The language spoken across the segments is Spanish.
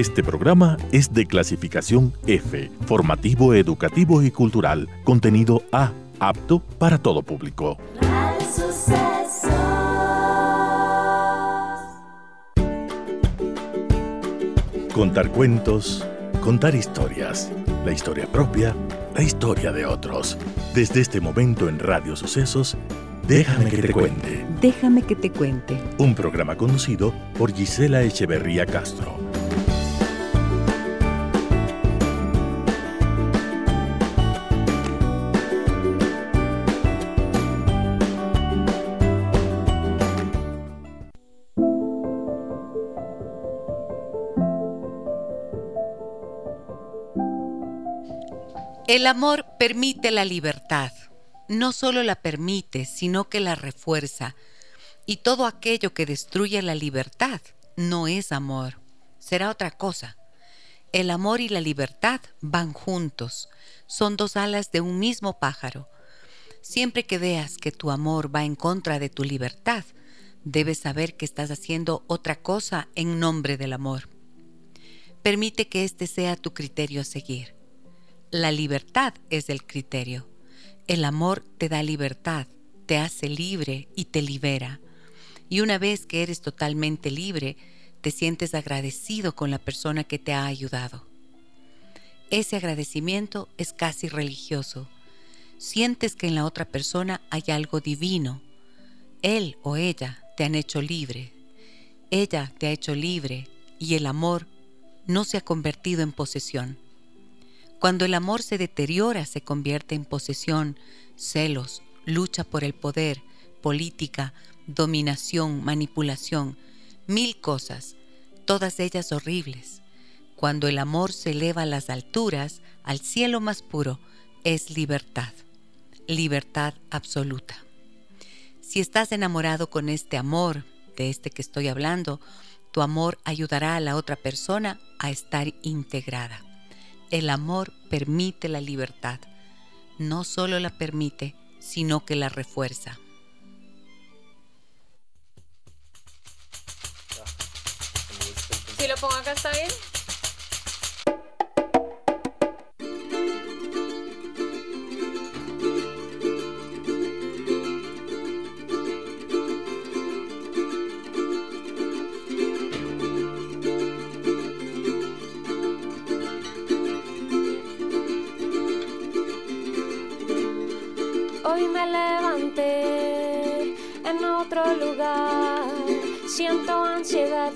Este programa es de clasificación F, formativo, educativo y cultural, contenido A, apto para todo público. Contar cuentos, contar historias, la historia propia, la historia de otros. Desde este momento en Radio Sucesos, Déjame que te cuente. Déjame que te cuente. Un programa conducido por Gisela Echeverría Castro. El amor permite la libertad no solo la permite, sino que la refuerza. Y todo aquello que destruye la libertad no es amor, será otra cosa. El amor y la libertad van juntos, son dos alas de un mismo pájaro. Siempre que veas que tu amor va en contra de tu libertad, debes saber que estás haciendo otra cosa en nombre del amor. Permite que este sea tu criterio a seguir. La libertad es el criterio. El amor te da libertad, te hace libre y te libera. Y una vez que eres totalmente libre, te sientes agradecido con la persona que te ha ayudado. Ese agradecimiento es casi religioso. Sientes que en la otra persona hay algo divino. Él o ella te han hecho libre. Ella te ha hecho libre y el amor no se ha convertido en posesión. Cuando el amor se deteriora, se convierte en posesión, celos, lucha por el poder, política, dominación, manipulación, mil cosas, todas ellas horribles. Cuando el amor se eleva a las alturas, al cielo más puro, es libertad, libertad absoluta. Si estás enamorado con este amor, de este que estoy hablando, tu amor ayudará a la otra persona a estar integrada. El amor permite la libertad. No solo la permite, sino que la refuerza. Si lo pongo acá, ¿está bien?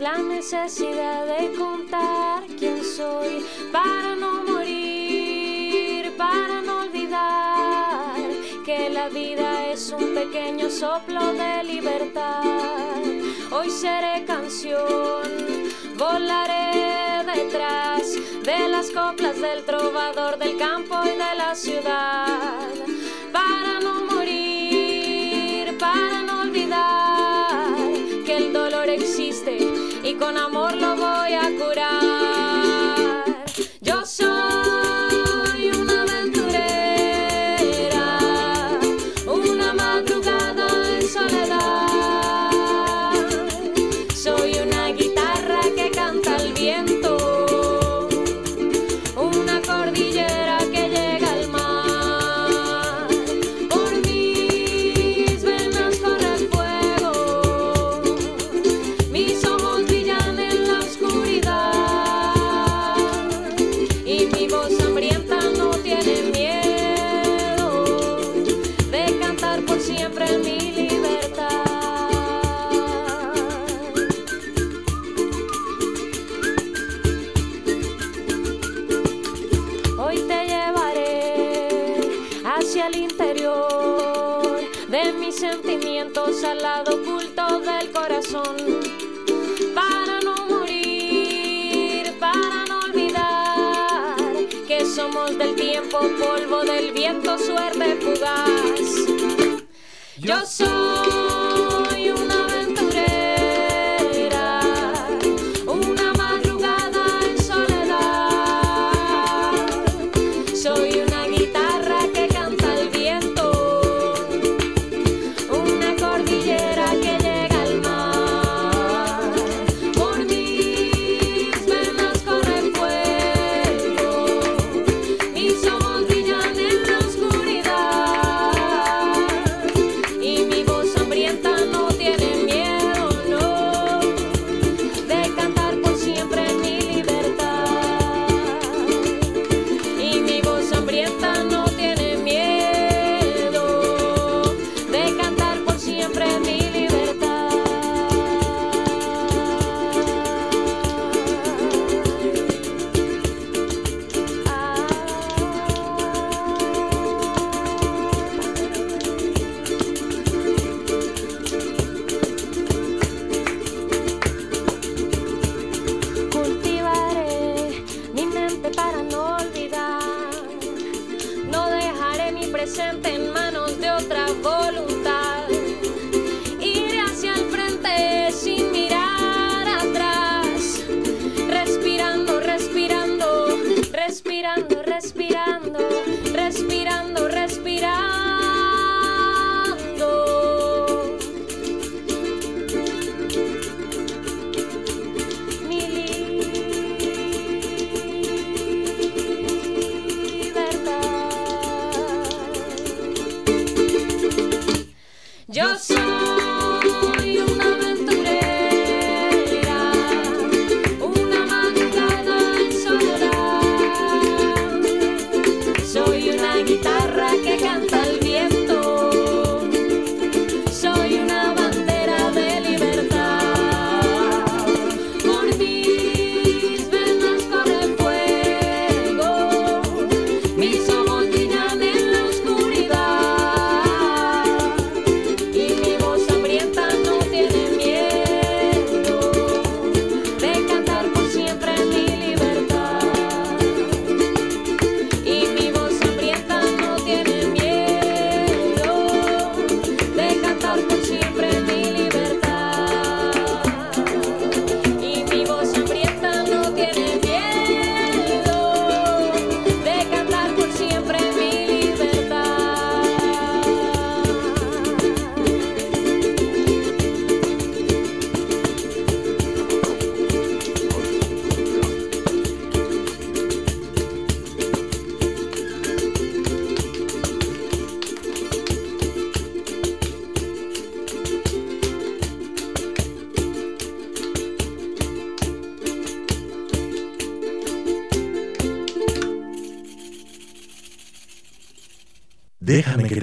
La necesidad de contar quién soy para no morir, para no olvidar que la vida es un pequeño soplo de libertad. Hoy seré canción, volaré detrás de las coplas del trovador del campo y de la ciudad para no morir, para no olvidar que el dolor existe y con amor lo voy a curar. Viento, suerte fugaz. Yo soy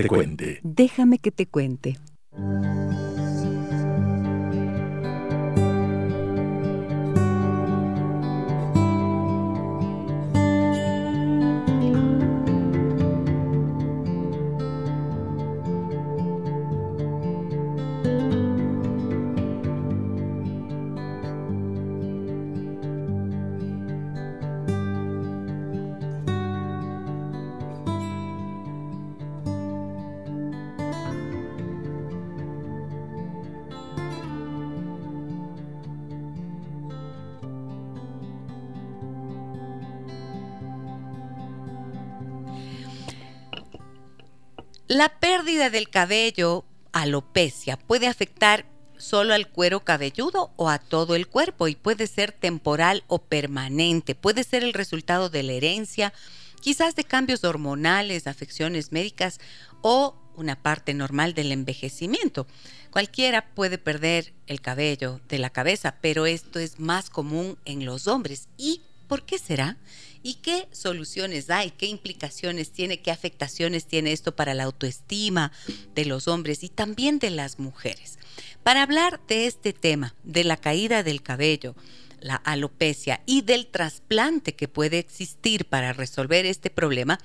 te cuente. Déjame que te cuente. Del cabello, alopecia, puede afectar solo al cuero cabelludo o a todo el cuerpo y puede ser temporal o permanente. Puede ser el resultado de la herencia, quizás de cambios hormonales, afecciones médicas o una parte normal del envejecimiento. Cualquiera puede perder el cabello de la cabeza, pero esto es más común en los hombres. ¿Y por qué será? ¿Y qué soluciones hay? ¿Qué implicaciones tiene? ¿Qué afectaciones tiene esto para la autoestima de los hombres y también de las mujeres? Para hablar de este tema, de la caída del cabello, la alopecia y del trasplante que puede existir para resolver este problema,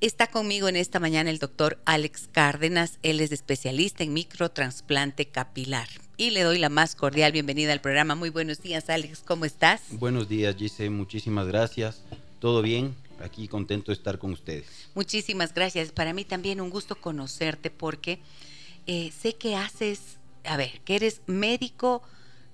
Está conmigo en esta mañana el doctor Alex Cárdenas. Él es especialista en microtrasplante capilar. Y le doy la más cordial bienvenida al programa. Muy buenos días, Alex. ¿Cómo estás? Buenos días, Gise. Muchísimas gracias. ¿Todo bien? Aquí contento de estar con ustedes. Muchísimas gracias. Para mí también un gusto conocerte porque eh, sé que haces, a ver, que eres médico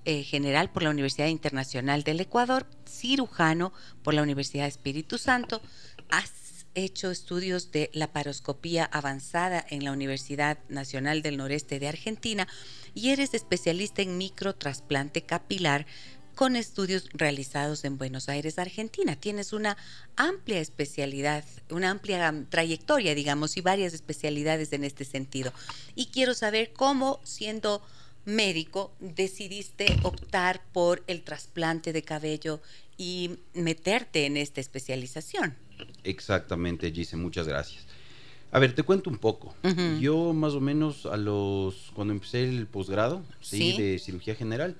eh, general por la Universidad Internacional del Ecuador, cirujano por la Universidad Espíritu Santo, has hecho estudios de laparoscopía avanzada en la Universidad Nacional del Noreste de Argentina y eres especialista en microtrasplante capilar con estudios realizados en Buenos Aires, Argentina. Tienes una amplia especialidad, una amplia trayectoria, digamos, y varias especialidades en este sentido. Y quiero saber cómo, siendo médico, decidiste optar por el trasplante de cabello y meterte en esta especialización. Exactamente, Gise, muchas gracias. A ver, te cuento un poco. Yo más o menos a los, cuando empecé el posgrado ¿Sí? de cirugía general,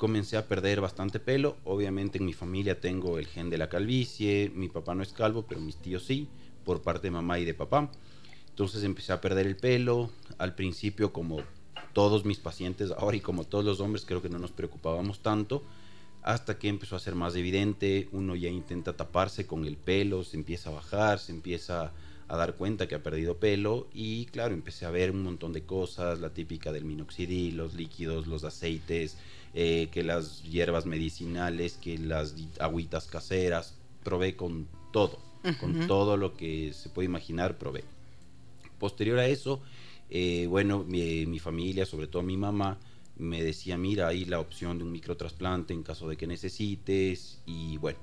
comencé a perder bastante pelo. Obviamente en mi familia tengo el gen de la calvicie, mi papá no es calvo, pero mis tíos sí, por parte de mamá y de papá. Entonces empecé a perder el pelo. Al principio, como todos mis pacientes ahora y como todos los hombres, creo que no nos preocupábamos tanto. Hasta que empezó a ser más evidente, uno ya intenta taparse con el pelo, se empieza a bajar, se empieza a dar cuenta que ha perdido pelo y claro, empecé a ver un montón de cosas, la típica del minoxidil, los líquidos, los aceites, eh, que las hierbas medicinales, que las agüitas caseras, probé con todo, con todo lo que se puede imaginar, probé. Posterior a eso, eh, bueno, mi, familia, sobre todo mi mamá, me decía, mira, hay la opción de un microtrasplante en caso de que necesites, y bueno.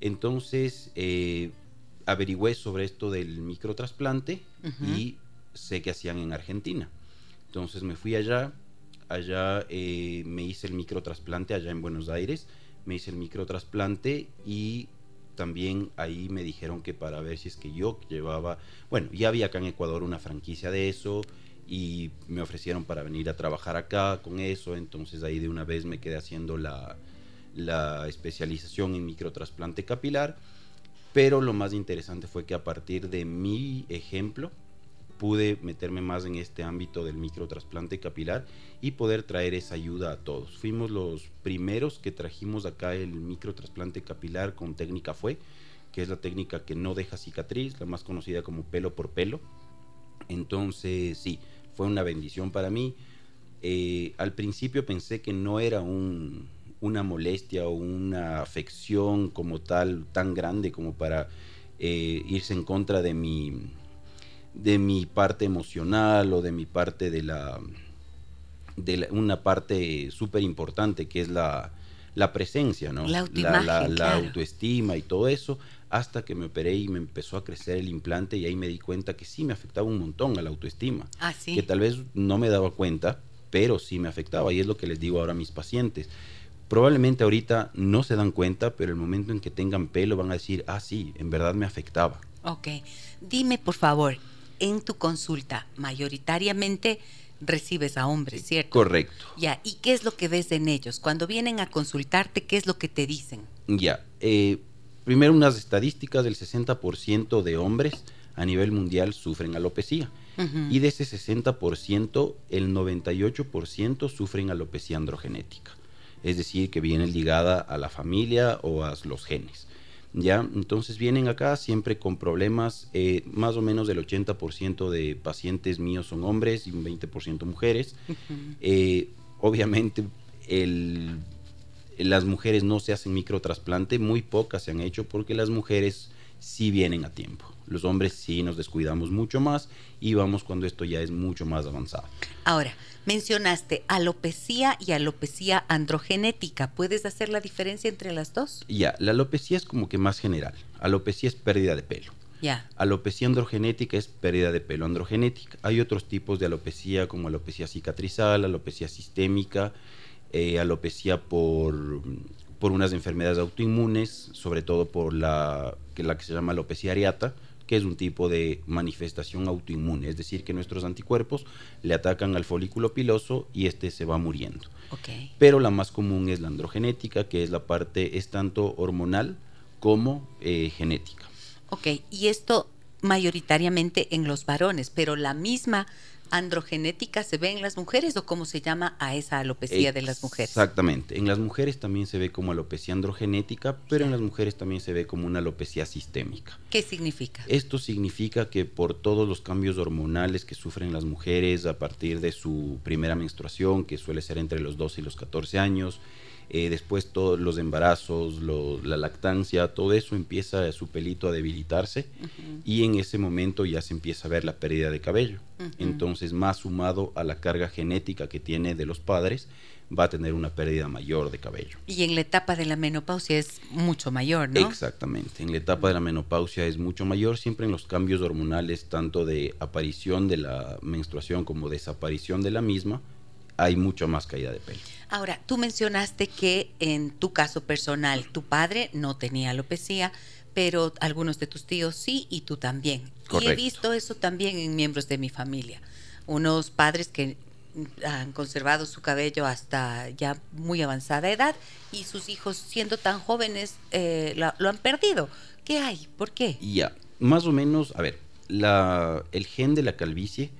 Entonces, eh, averigüé sobre esto del microtrasplante y sé que hacían en Argentina. Entonces me fui allá, allá eh, me hice el microtrasplante allá en Buenos Aires, me hice el microtrasplante y también ahí me dijeron que para ver si es que yo llevaba, bueno, ya había acá en Ecuador una franquicia de eso y me ofrecieron para venir a trabajar acá con eso, entonces ahí de una vez me quedé haciendo la, la especialización en microtrasplante capilar, pero lo más interesante fue que a partir de mi ejemplo, pude meterme más en este ámbito del microtrasplante capilar y poder traer esa ayuda a todos. Fuimos los primeros que trajimos acá el microtrasplante capilar con técnica fue, que es la técnica que no deja cicatriz, la más conocida como pelo por pelo. Entonces, sí, fue una bendición para mí. Eh, al principio pensé que no era una molestia o una afección como tal tan grande como para eh, irse en contra de mi, de mi parte emocional o de mi parte de la de una parte súper importante que es la, la presencia, ¿no? La, la, autoestima y todo eso, hasta que me operé y me empezó a crecer el implante y ahí me di cuenta que sí me afectaba un montón a la autoestima. Ah, ¿sí? Que tal vez no me daba cuenta, pero sí me afectaba y es lo que les digo ahora a mis pacientes. Probablemente ahorita no se dan cuenta, pero el momento en que tengan pelo van a decir, ah, sí, en verdad me afectaba. Ok. Dime, por favor, en tu consulta mayoritariamente recibes a hombres, ¿cierto? Correcto. Ya, ¿y qué es lo que ves en ellos? Cuando vienen a consultarte, ¿qué es lo que te dicen? Ya, eh, primero unas estadísticas del 60% de hombres a nivel mundial sufren alopecia. Y de ese 60%, el 98% sufren alopecia androgenética. Es decir, que viene ligada a la familia o a los genes. ¿Ya? Entonces vienen acá siempre con problemas, eh, más o menos del 80% de pacientes míos son hombres y un 20% mujeres. Eh, obviamente las mujeres no se hacen microtrasplante, muy pocas se han hecho porque las mujeres sí vienen a tiempo. Los hombres sí nos descuidamos mucho más y vamos cuando esto ya es mucho más avanzado. Ahora, mencionaste alopecia y alopecia androgenética. ¿Puedes hacer la diferencia entre las dos? Ya, la alopecia es como que más general. Alopecia es pérdida de pelo. Ya. Alopecia androgenética es pérdida de pelo androgenética. Hay otros tipos de alopecia como alopecia cicatrizal, alopecia sistémica, eh, alopecia por, por unas enfermedades autoinmunes, sobre todo por la que, la que se llama alopecia areata, que es un tipo de manifestación autoinmune, es decir, que nuestros anticuerpos le atacan al folículo piloso y este se va muriendo. Pero la más común es la androgenética, que es la parte, es tanto hormonal como eh, genética. Ok, y esto mayoritariamente en los varones, pero la misma androgenética se ve en las mujeres o cómo se llama a esa alopecia de las mujeres? Exactamente. En las mujeres también se ve como alopecia androgenética, pero en las mujeres también se ve como una alopecia sistémica. ¿Qué significa? Esto significa que por todos los cambios hormonales que sufren las mujeres a partir de su primera menstruación, que suele ser entre los 12 y los 14 años, eh, después todos los embarazos, la lactancia, todo eso empieza su pelito a debilitarse y en ese momento ya se empieza a ver la pérdida de cabello. Entonces, más sumado a la carga genética que tiene de los padres, va a tener una pérdida mayor de cabello. Y en la etapa de la menopausia es mucho mayor, ¿no? Exactamente, en la etapa de la menopausia es mucho mayor, siempre en los cambios hormonales, tanto de aparición de la menstruación como desaparición de la misma, hay mucho más caída de pelo. Ahora, tú mencionaste que en tu caso personal, tu padre no tenía alopecia, pero algunos de tus tíos sí y tú también. Y he visto eso también en miembros de mi familia. Unos padres que han conservado su cabello hasta ya muy avanzada edad y sus hijos siendo tan jóvenes eh, lo, han perdido. ¿Qué hay? ¿Por qué? Ya, más o menos, a ver, la, el gen de la calvicie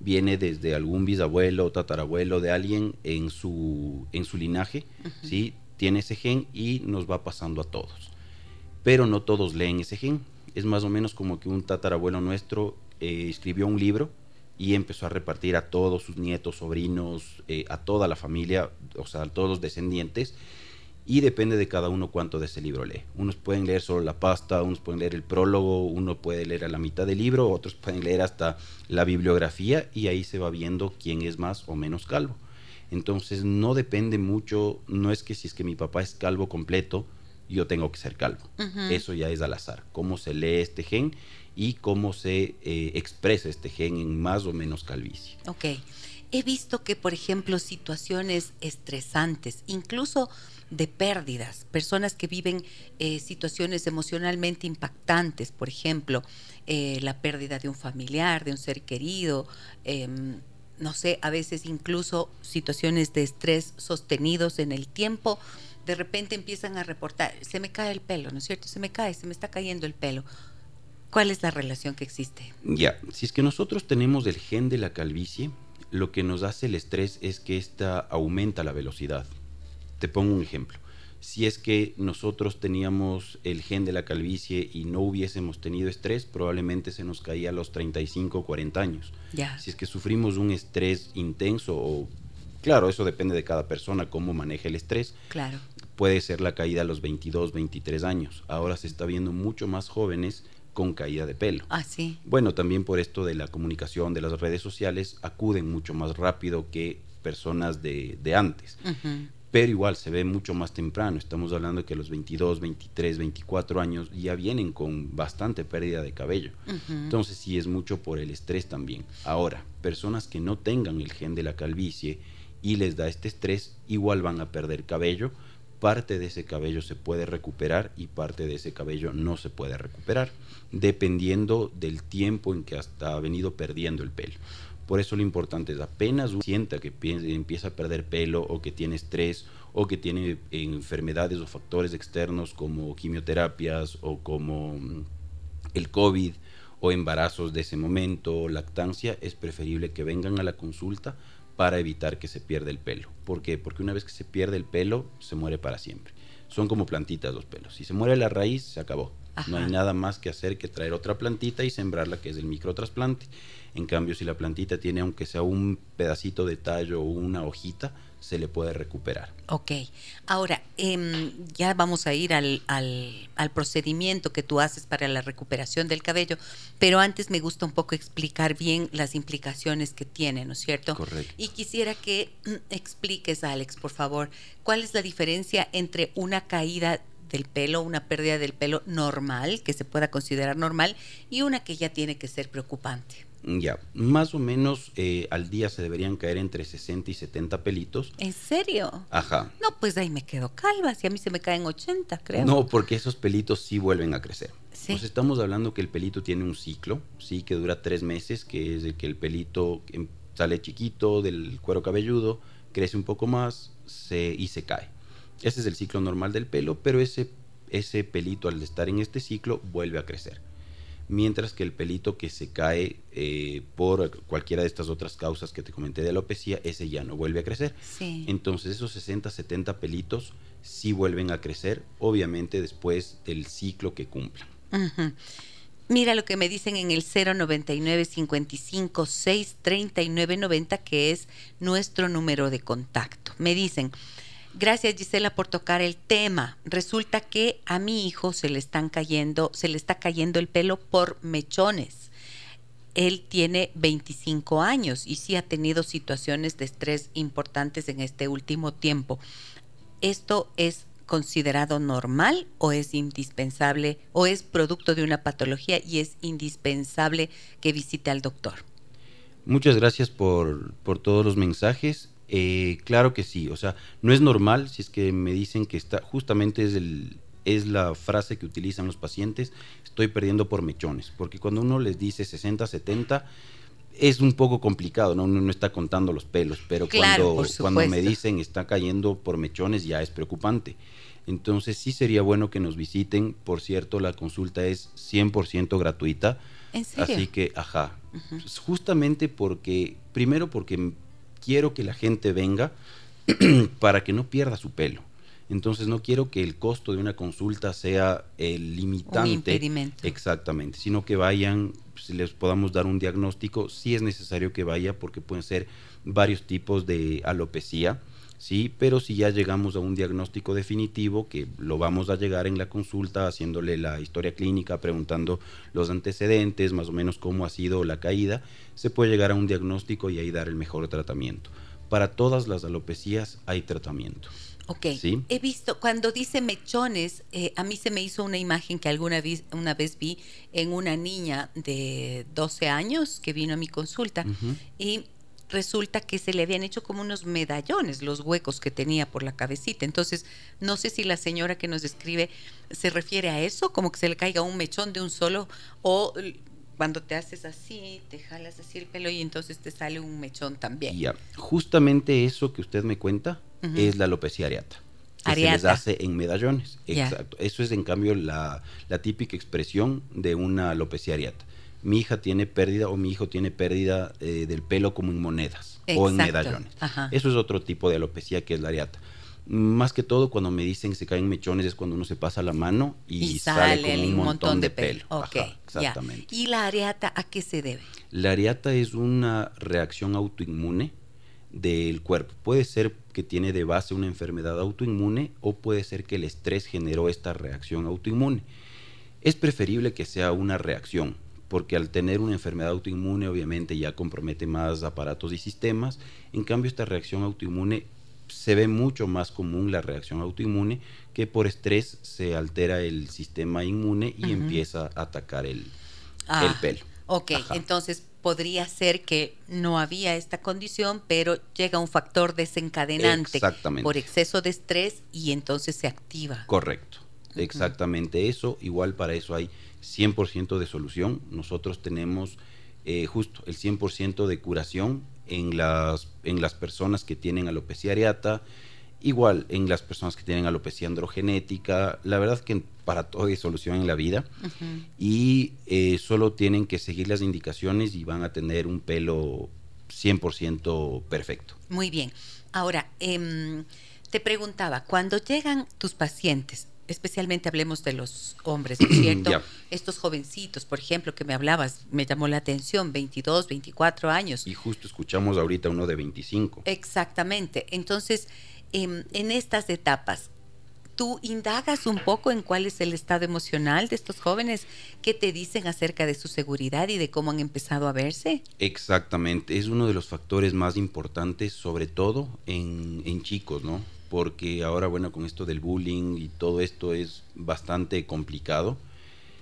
viene desde algún bisabuelo o tatarabuelo de alguien en su, en su linaje, ¿sí? Tiene ese gen y nos va pasando a todos. Pero no todos leen ese gen. Es más o menos como que un tatarabuelo nuestro eh, escribió un libro y empezó a repartir a todos sus nietos, sobrinos, eh, a toda la familia, o sea, a todos los descendientes y depende de cada uno cuánto de ese libro lee. Unos pueden leer solo la pasta, unos pueden leer el prólogo, uno puede leer a la mitad del libro, otros pueden leer hasta la bibliografía y ahí se va viendo quién es más o menos calvo. Entonces no depende mucho, no es que si es que mi papá es calvo completo, yo tengo que ser calvo. Eso ya es al azar, cómo se lee este gen y cómo se eh, expresa este gen en más o menos calvicie. Ok. He visto que, por ejemplo, situaciones estresantes, incluso de pérdidas, personas que viven eh, situaciones emocionalmente impactantes, por ejemplo, eh, la pérdida de un familiar, de un ser querido, em, no sé, a veces incluso situaciones de estrés sostenidos en el tiempo, de repente empiezan a reportar, se me cae el pelo, ¿no es cierto? Se me cae, se me está cayendo el pelo. ¿Cuál es la relación que existe? Ya, si es que nosotros tenemos el gen de la calvicie, lo que nos hace el estrés es que esta aumenta la velocidad. Te pongo un ejemplo. Si es que nosotros teníamos el gen de la calvicie y no hubiésemos tenido estrés, probablemente se nos caía a los 35 o 40 años. Si es que sufrimos un estrés intenso o claro, eso depende de cada persona cómo maneja el estrés. Claro. Puede ser la caída a los 22, 23 años. Ahora se está viendo mucho más jóvenes con caída de pelo. Ah, sí. Bueno, también por esto de la comunicación, de las redes sociales, acuden mucho más rápido que personas de, antes pero igual se ve mucho más temprano. Estamos hablando de que los 22, 23, 24 años ya vienen con bastante pérdida de cabello. Entonces sí es mucho por el estrés también. Ahora, personas que no tengan el gen de la calvicie y les da este estrés, igual van a perder cabello, parte de ese cabello se puede recuperar y parte de ese cabello no se puede recuperar, dependiendo del tiempo en que hasta ha venido perdiendo el pelo. Por eso lo importante es apenas uno sienta que empieza a perder pelo o que tiene estrés o que tiene enfermedades o factores externos como quimioterapias o como mm, el COVID o embarazos de ese momento, lactancia, es preferible que vengan a la consulta para evitar que se pierda el pelo. ¿Por qué? Porque una vez que se pierde el pelo, se muere para siempre. Son como plantitas los pelos. Si se muere la raíz, se acabó. No hay nada más que hacer que traer otra plantita y sembrarla, que es el microtrasplante. En cambio, si la plantita tiene, aunque sea un pedacito de tallo o una hojita, se le puede recuperar. Ok. Ahora, em, ya vamos a ir al, al, al, procedimiento que tú haces para la recuperación del cabello, pero antes me gusta un poco explicar bien las implicaciones que tiene, ¿no es cierto? Correcto. Y quisiera que mm, expliques, Alex, por favor, cuál es la diferencia entre una caída del pelo, una pérdida del pelo normal, que se pueda considerar normal, y una que ya tiene que ser preocupante. Ya, más o menos eh, al día se deberían caer entre 60 y 70 pelitos. ¿En serio? Ajá. No, pues ahí me quedo calva, si a mí se me caen 80, creo. No, porque esos pelitos sí vuelven a crecer. Sí. Pues estamos hablando que el pelito tiene un ciclo, sí, que dura tres meses, que es de que el pelito em, sale chiquito del cuero cabelludo, crece un poco más se, y se cae. Ese es el ciclo normal del pelo, pero ese, ese pelito al estar en este ciclo vuelve a crecer mientras que el pelito que se cae eh, por cualquiera de estas otras causas que te comenté de alopecia, ese ya no vuelve a crecer. Entonces esos 60, 70 pelitos sí vuelven a crecer, obviamente después del ciclo que cumplan. Mira lo que me dicen en el 099 55 6 39 90, que es nuestro número de contacto. Me dicen, Gracias Gisela por tocar el tema. Resulta que a mi hijo se le están cayendo, se le está cayendo el pelo por mechones. Él tiene 25 años y sí ha tenido situaciones de estrés importantes en este último tiempo. ¿Esto es considerado normal o es indispensable o es producto de una patología y es indispensable que visite al doctor? Muchas gracias por, por todos los mensajes. Eh, claro que sí, o sea, no es normal si es que me dicen que está, justamente es, el, es la frase que utilizan los pacientes, estoy perdiendo por mechones, porque cuando uno les dice 60, 70, es un poco complicado, ¿no? Uno no está contando los pelos, pero cuando, cuando me dicen está cayendo por mechones ya es preocupante. Entonces sí sería bueno que nos visiten, por cierto, la consulta es 100% gratuita. ¿En serio? Así que, ajá, justamente porque, primero porque quiero que la gente venga para que no pierda su pelo. Entonces no quiero que el costo de una consulta sea el limitante. Un impedimento. Exactamente, sino que vayan, si les podamos dar un diagnóstico, sí es necesario que vaya porque pueden ser varios tipos de alopecia, sí, pero si ya llegamos a un diagnóstico definitivo, que lo vamos a llegar en la consulta haciéndole la historia clínica, preguntando los antecedentes, más o menos cómo ha sido la caída, se puede llegar a un diagnóstico y ahí dar el mejor tratamiento. Para todas las alopecias hay tratamiento. Ok, he visto, cuando dice mechones, eh, a mí se me hizo una imagen que alguna vez, una vez vi en una niña de 12 años que vino a mi consulta y resulta que se le habían hecho como unos medallones los huecos que tenía por la cabecita. Entonces, no sé si la señora que nos escribe se refiere a eso, como que se le caiga un mechón de un solo, o cuando te haces así, te jalas así el pelo y entonces te sale un mechón también. Ya, justamente eso que usted me cuenta es la alopecia areata. Que se les hace en medallones. Exacto. Eso es en cambio la, típica expresión de una alopecia areata. Mi hija tiene pérdida o mi hijo tiene pérdida eh, del pelo como en monedas o en medallones. Eso es otro tipo de alopecia que es la areata más que todo cuando me dicen que se caen mechones es cuando uno se pasa la mano y, sale, como un montón, de pelo. exactamente. ¿Y la areata a qué se debe? La areata es una reacción autoinmune del cuerpo. Puede ser que tiene de base una enfermedad autoinmune o puede ser que el estrés generó esta reacción autoinmune. Es preferible que sea una reacción, porque al tener una enfermedad autoinmune obviamente ya compromete más aparatos y sistemas. En cambio, esta reacción autoinmune se ve mucho más común la reacción autoinmune que por estrés se altera el sistema inmune y empieza a atacar el, ah, pelo. Ok, entonces podría ser que no había esta condición, pero llega un factor desencadenante por exceso de estrés y entonces se activa. Correcto, exactamente eso. Igual para eso hay 100% de solución. Nosotros tenemos eh, justo el 100% de curación en las, en las personas que tienen alopecia areata, igual en las personas que tienen alopecia androgenética. La verdad es que para todo hay solución en la vida y eh, solo tienen que seguir las indicaciones y van a tener un pelo 100% perfecto. Muy bien. Ahora, em, te preguntaba, cuando llegan tus pacientes, especialmente hablemos de los hombres, ¿no es cierto? Estos jovencitos, por ejemplo, que me hablabas, me llamó la atención, 22, 24 años. Y justo escuchamos ahorita uno de 25. Exactamente. Entonces, em, en estas etapas, ¿tú indagas un poco en cuál es el estado emocional de estos jóvenes? ¿Qué te dicen acerca de su seguridad y de cómo han empezado a verse? Exactamente, es uno de los factores más importantes, sobre todo en, en chicos, ¿no? Porque ahora, bueno, con esto del bullying y todo esto es bastante complicado.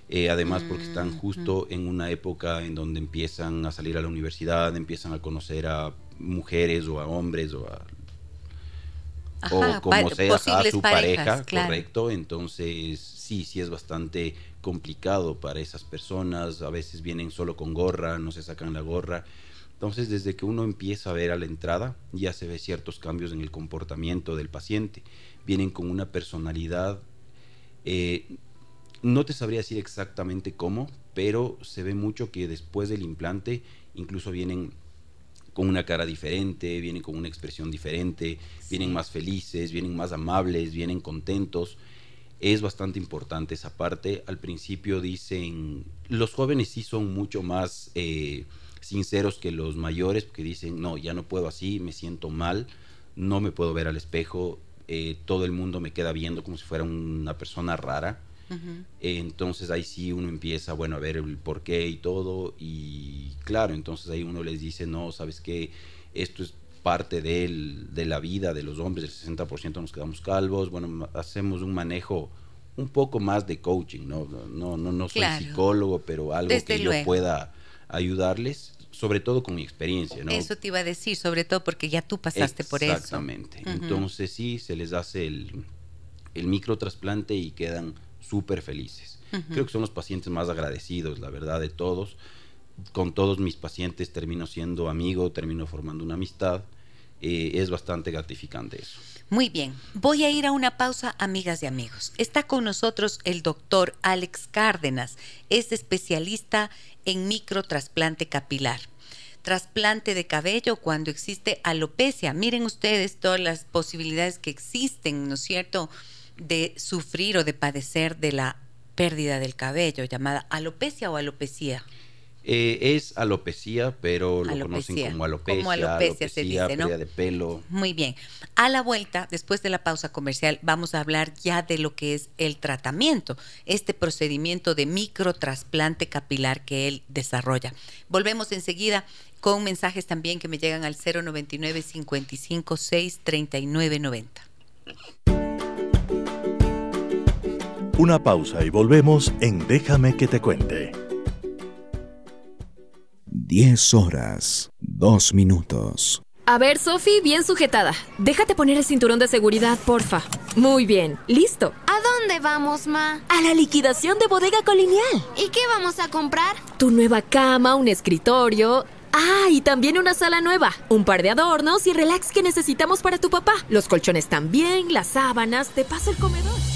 Eh, además, porque están mm, justo en una época en donde empiezan a salir a la universidad, empiezan a conocer a mujeres o a hombres o a. o como sea, a su pareja, correcto. Entonces, sí, sí es bastante complicado para esas personas. A veces vienen solo con gorra, no se sacan la gorra. Entonces, desde que uno empieza a ver a la entrada, ya se ve ciertos cambios en el comportamiento del paciente. Vienen con una personalidad, eh, no te sabría decir exactamente cómo, pero se ve mucho que después del implante incluso vienen con una cara diferente, vienen con una expresión diferente, vienen más felices, vienen más amables, vienen contentos. Es bastante importante esa parte. Al principio dicen, los jóvenes sí son mucho más... Eh, sinceros que los mayores, que dicen, no, ya no puedo así, me siento mal, no me puedo ver al espejo, eh, todo el mundo me queda viendo como si fuera una persona rara. entonces ahí sí uno empieza, bueno, a ver el por qué y todo. Y claro, entonces ahí uno les dice, no, sabes que esto es parte de la vida de los hombres, el 60% nos quedamos calvos. Bueno, hacemos un manejo un poco más de coaching, ¿no? No, no, no soy psicólogo, pero algo que yo pueda ayudarles sobre todo con mi experiencia, ¿no? Eso te iba a decir, sobre todo porque ya tú pasaste por eso. Exactamente. Entonces sí, se les hace el, el microtrasplante y quedan súper felices. Creo que son los pacientes más agradecidos, la verdad, de todos. Con todos mis pacientes termino siendo amigo, termino formando una amistad. Eh, es bastante gratificante eso. Muy bien, voy a ir a una pausa, amigas y amigos. Está con nosotros el doctor Alex Cárdenas, es especialista en microtrasplante capilar. Trasplante de cabello cuando existe alopecia. Miren ustedes todas las posibilidades que existen, ¿no es cierto?, de sufrir o de padecer de la pérdida del cabello, llamada alopecia o alopecia. Eh, es alopecia, pero lo conocen como alopecia, como alopecia, se dice, ¿no? de pelo. Muy bien. A la vuelta, después de la pausa comercial, vamos a hablar ya de lo que es el tratamiento, este procedimiento de microtrasplante capilar que él desarrolla. Volvemos enseguida con mensajes también que me llegan al 099 55 6 39 90. Una pausa y volvemos en Déjame que te cuente. 10 horas, 2 minutos. A ver, Sofi, bien sujetada. Déjate poner el cinturón de seguridad, porfa. Muy bien, listo. ¿A dónde vamos, Ma? A la liquidación de bodega colonial. ¿Y qué vamos a comprar? Tu nueva cama, un escritorio. Ah, y también una sala nueva, un par de adornos y relax que necesitamos para tu papá. Los colchones también, las sábanas, te paso el comedor.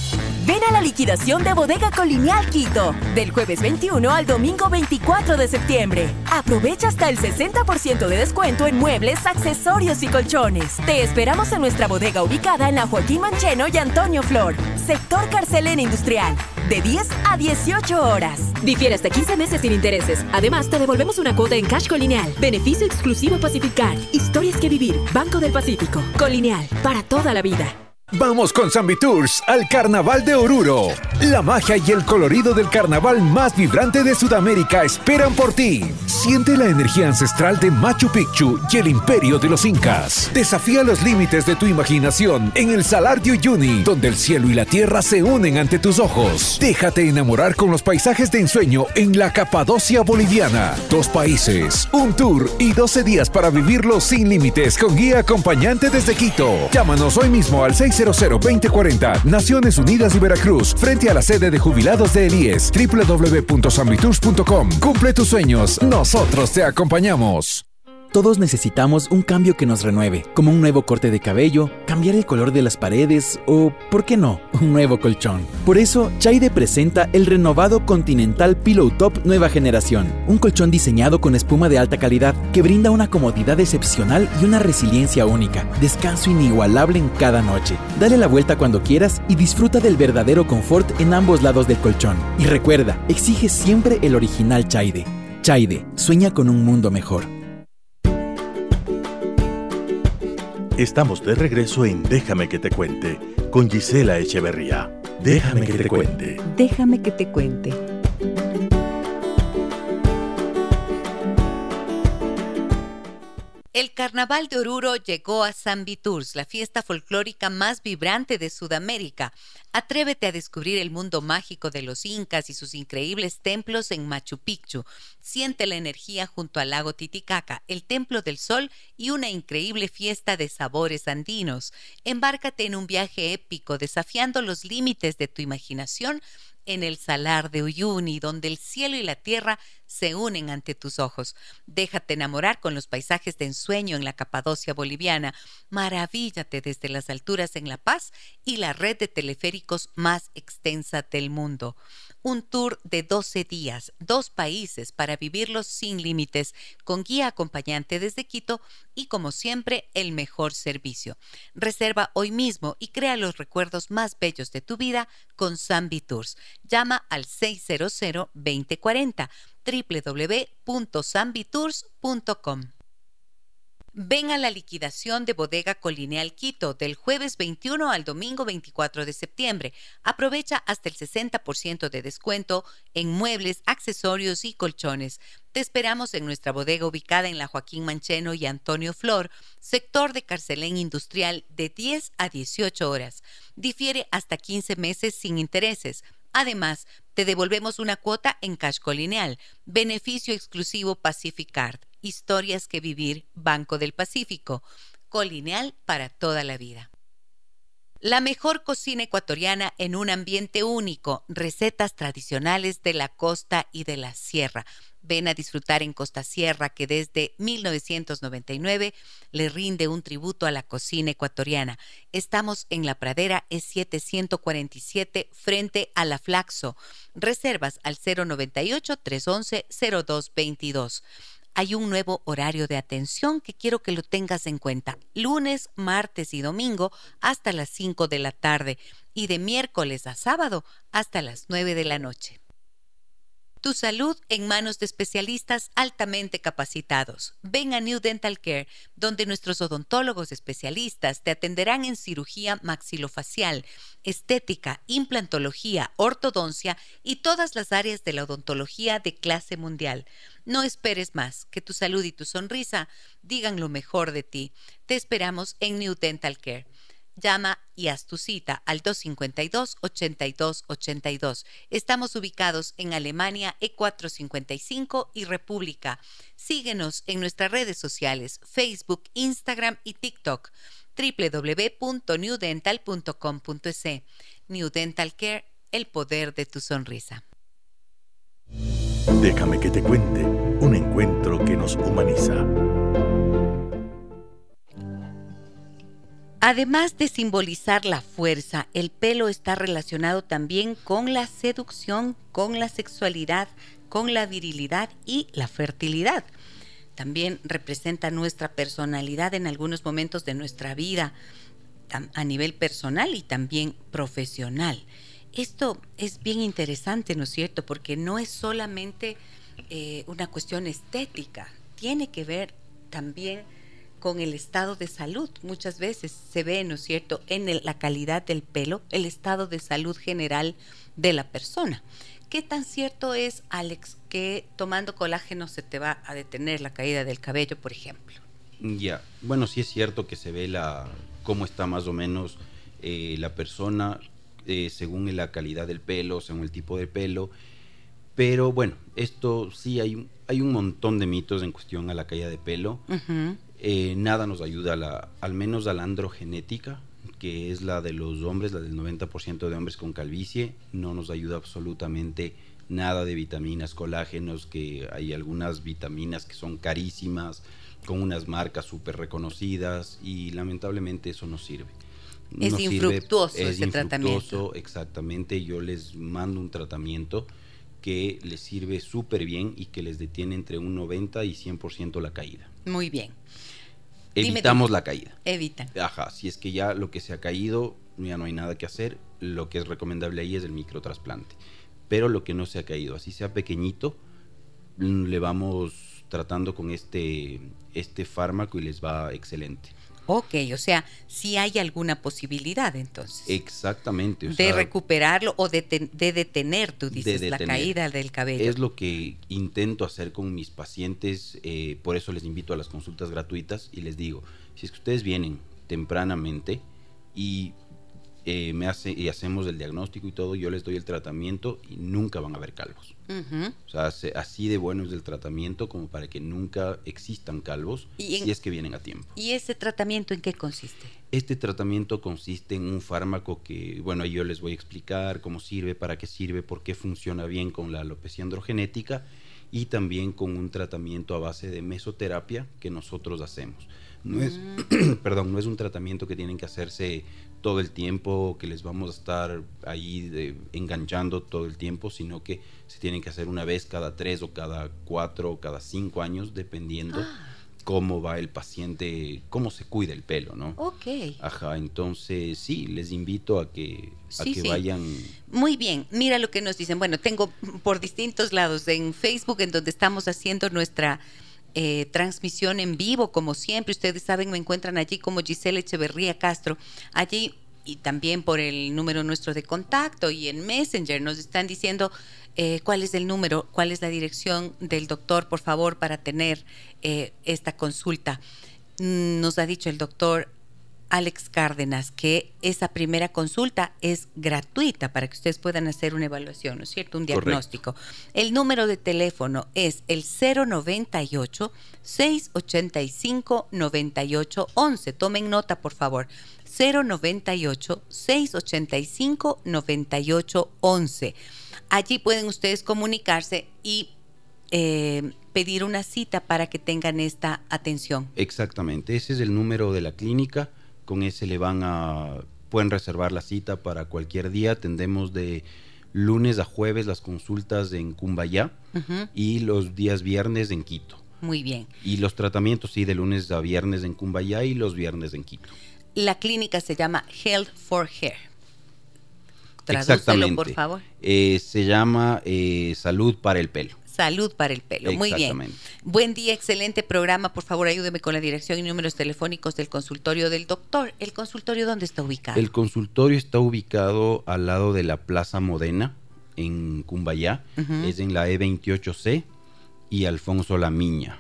Ven a la liquidación de Bodega Colonial Quito, del jueves 21 al domingo 24 de septiembre. Aprovecha hasta el 60% de descuento en muebles, accesorios y colchones. Te esperamos en nuestra bodega ubicada en la Joaquín Mancheno y Antonio Flor, sector Carcelena Industrial, de 10 a 18 horas. Difiere hasta 15 meses sin intereses. Además, te devolvemos una cuota en cash Colineal. Beneficio exclusivo Pacificar. Historias que vivir. Banco del Pacífico. Colineal, para toda la vida. Vamos con Zambi Tours al Carnaval de Oruro. La magia y el colorido del carnaval más vibrante de Sudamérica esperan por ti. Siente la energía ancestral de Machu Picchu y el imperio de los incas. Desafía los límites de tu imaginación en el Salar de Uyuni, donde el cielo y la tierra se unen ante tus ojos. Déjate enamorar con los paisajes de ensueño en la Capadocia boliviana. Dos países, un tour y 12 días para vivirlo sin límites con guía acompañante desde Quito. Llámanos hoy mismo al 600-2040, Naciones Unidas y Veracruz, frente a la sede de jubilados de Elíes, www.sambitours.com. Cumple tus sueños, nosotros te acompañamos. Todos necesitamos un cambio que nos renueve, como un nuevo corte de cabello, cambiar el color de las paredes o, ¿por qué no?, un nuevo colchón. Por eso, Chaide presenta el renovado Continental Pillow Top Nueva Generación, un colchón diseñado con espuma de alta calidad que brinda una comodidad excepcional y una resiliencia única, descanso inigualable en cada noche. Dale la vuelta cuando quieras y disfruta del verdadero confort en ambos lados del colchón. Y recuerda, exige siempre el original Chaide. Chaide, sueña con un mundo mejor. Estamos de regreso en Déjame que te cuente con Gisela Echeverría. Déjame que te cuente. Déjame que te cuente. El Carnaval de Oruro llegó a San Tours, la fiesta folclórica más vibrante de Sudamérica. Atrévete a descubrir el mundo mágico de los incas y sus increíbles templos en Machu Picchu. Siente la energía junto al lago Titicaca, el Templo del Sol y una increíble fiesta de sabores andinos. Embárcate en un viaje épico desafiando los límites de tu imaginación en el salar de Uyuni, donde el cielo y la tierra se unen ante tus ojos. Déjate enamorar con los paisajes de ensueño en la Capadocia boliviana. Maravíllate desde las alturas en La Paz y la red de teleféricos más extensa del mundo un tour de 12 días, dos países para vivirlos sin límites, con guía acompañante desde Quito y como siempre el mejor servicio. Reserva hoy mismo y crea los recuerdos más bellos de tu vida con Zambi Tours. Llama al 600-2040 www.zambitours.com. Ven a la liquidación de Bodega Colineal Quito del jueves 21 al domingo 24 de septiembre. Aprovecha hasta el 60% de descuento en muebles, accesorios y colchones. Te esperamos en nuestra bodega ubicada en la Joaquín Mancheno y Antonio Flor, sector de Carcelén Industrial de 10 a 18 horas. Difiere hasta 15 meses sin intereses. Además, te devolvemos una cuota en Cash Colineal, beneficio exclusivo Pacificard. Historias que vivir, Banco del Pacífico, colineal para toda la vida. La mejor cocina ecuatoriana en un ambiente único, recetas tradicionales de la costa y de la sierra. Ven a disfrutar en Costa Sierra que desde 1999 le rinde un tributo a la cocina ecuatoriana. Estamos en la pradera E747 frente a la Flaxo. Reservas al 098 311 0222 hay un nuevo horario de atención que quiero que lo tengas en cuenta. Lunes, martes y domingo hasta las 5 de la tarde y de miércoles a sábado hasta las 9 de la noche. Tu salud en manos de especialistas altamente capacitados. Ven a New Dental Care, donde nuestros odontólogos especialistas te atenderán en cirugía maxilofacial, estética, implantología, ortodoncia y todas las áreas de la odontología de clase mundial. No esperes más, que tu salud y tu sonrisa digan lo mejor de ti. Te esperamos en New Dental Care. Llama y haz tu cita al 252-8282. Estamos ubicados en Alemania E455 y República. Síguenos en nuestras redes sociales, Facebook, Instagram y TikTok www.newdental.com.es. New Dental Care, el poder de tu sonrisa. Déjame que te cuente un encuentro que nos humaniza. Además de simbolizar la fuerza, el pelo está relacionado también con la seducción, con la sexualidad, con la virilidad y la fertilidad. También representa nuestra personalidad en algunos momentos de nuestra vida, a nivel personal y también profesional. Esto es bien interesante, ¿no es cierto? Porque no es solamente eh, una cuestión estética, tiene que ver también con el estado de salud. Muchas veces se ve, ¿no es cierto?, en la calidad del pelo, el estado de salud general de la persona. ¿Qué tan cierto es, Alex, que tomando colágeno se te va a detener la caída del cabello, por ejemplo? Ya, bueno, sí es cierto que se ve la cómo está más o menos eh, la persona eh, según la calidad del pelo, según el tipo de pelo. Pero bueno, esto sí hay, hay un montón de mitos en cuestión a la caída de pelo. Eh, nada nos ayuda, a la, al menos a la androgenética, que es la de los hombres, la del 90% de hombres con calvicie, no nos ayuda absolutamente nada de vitaminas, colágenos, que hay algunas vitaminas que son carísimas, con unas marcas súper reconocidas y lamentablemente eso no sirve. Es infructuoso ese tratamiento. Exactamente, yo les mando un tratamiento que les sirve súper bien y que les detiene entre un 90 y 100% la caída. Muy bien. Evitamos la caída. Evitan. Ajá, si es que ya lo que se ha caído, ya no hay nada que hacer, lo que es recomendable ahí es el microtrasplante. Pero lo que no se ha caído, así sea pequeñito, le vamos tratando con este, este fármaco y les va excelente. Ok, o sea, si hay alguna posibilidad entonces. Exactamente. de recuperarlo o de, detener, tú dices, la caída del cabello. Es lo que intento hacer con mis pacientes, eh, por eso les invito a las consultas gratuitas y les digo, si es que ustedes vienen tempranamente y eh, me hace, y hacemos el diagnóstico y todo, yo les doy el tratamiento y nunca van a ver calvos. O sea, así de bueno es el tratamiento como para que nunca existan calvos si es que vienen a tiempo. ¿Y ese tratamiento en qué consiste? Este tratamiento consiste en un fármaco que, bueno, yo les voy a explicar cómo sirve, para qué sirve, por qué funciona bien con la alopecia androgenética y también con un tratamiento a base de mesoterapia que nosotros hacemos. No es, mm. perdón, no es un tratamiento que tienen que hacerse todo el tiempo, que les vamos a estar ahí enganchando todo el tiempo, sino que se tienen que hacer una vez cada tres o cada cuatro o cada cinco años, dependiendo ah. cómo va el paciente, cómo se cuida el pelo, ¿no? Ok. Ajá, entonces sí, les invito a que, a que vayan. Muy bien, mira lo que nos dicen. Bueno, tengo por distintos lados en Facebook, en donde estamos haciendo nuestra eh, transmisión en vivo, como siempre. Ustedes saben, me encuentran allí como Giselle Echeverría Castro. Allí y también por el número nuestro de contacto y en Messenger nos están diciendo eh, cuál es el número, cuál es la dirección del doctor, por favor, para tener eh, esta consulta. Mm, nos ha dicho el doctor Alex Cárdenas que esa primera consulta es gratuita para que ustedes puedan hacer una evaluación, ¿no es cierto? Un diagnóstico. El número de teléfono es el 098 685 9811. Tomen nota, por favor. 098 685 9811. Allí pueden ustedes comunicarse y eh, pedir una cita para que tengan esta atención. Exactamente, ese es el número de la clínica con ese le van a, pueden reservar la cita para cualquier día. Tendemos de lunes a jueves las consultas en Cumbayá y los días viernes en Quito. Muy bien. Y los tratamientos, sí, de lunes a viernes en Cumbayá y los viernes en Quito. La clínica se llama Health for Hair. Tradúcelo, por favor. Eh, se llama eh, Salud para el Pelo. Salud para el pelo. Muy bien. Buen día, excelente programa. Por favor, ayúdeme con la dirección y números telefónicos del consultorio del doctor. ¿El consultorio dónde está ubicado? El consultorio está ubicado al lado de la Plaza Modena, en Cumbayá. Es en la E28C y Alfonso La Miña.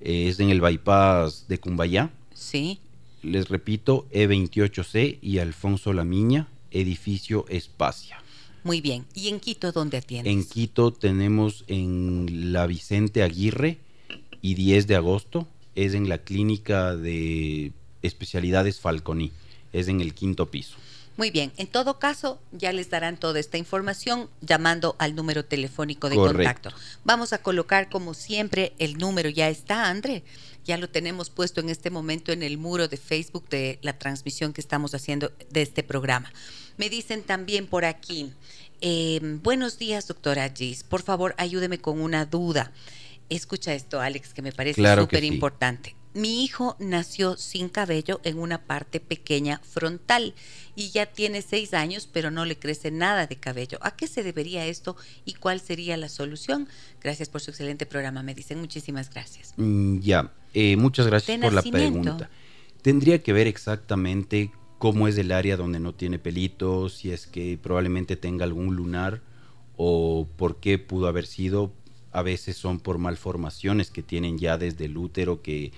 Es en el bypass de Cumbayá. Sí. Les repito, E28C y Alfonso La Miña, edificio Espacia. Muy bien. ¿Y en Quito dónde atiendes? En Quito tenemos en la Vicente Aguirre y 10 de agosto. Es en la clínica de especialidades Falconi. Es en el quinto piso. Muy bien, en todo caso ya les darán toda esta información llamando al número telefónico de contacto. Vamos a colocar como siempre el número, ya está André, ya lo tenemos puesto en este momento en el muro de Facebook de la transmisión que estamos haciendo de este programa. Me dicen también por aquí, eh, buenos días, doctora Gis. Por favor, ayúdeme con una duda. Escucha esto, Alex, que me parece súper importante. Mi hijo nació sin cabello en una parte pequeña frontal y ya tiene seis años, pero no le crece nada de cabello. ¿A qué se debería esto y cuál sería la solución? Gracias por su excelente programa, me dicen. Muchísimas gracias. Mm, ya, eh, muchas gracias por la pregunta. Tendría que ver exactamente cómo es el área donde no tiene pelitos, si es que probablemente tenga algún lunar o por qué pudo haber sido. A veces son por malformaciones que tienen ya desde el útero que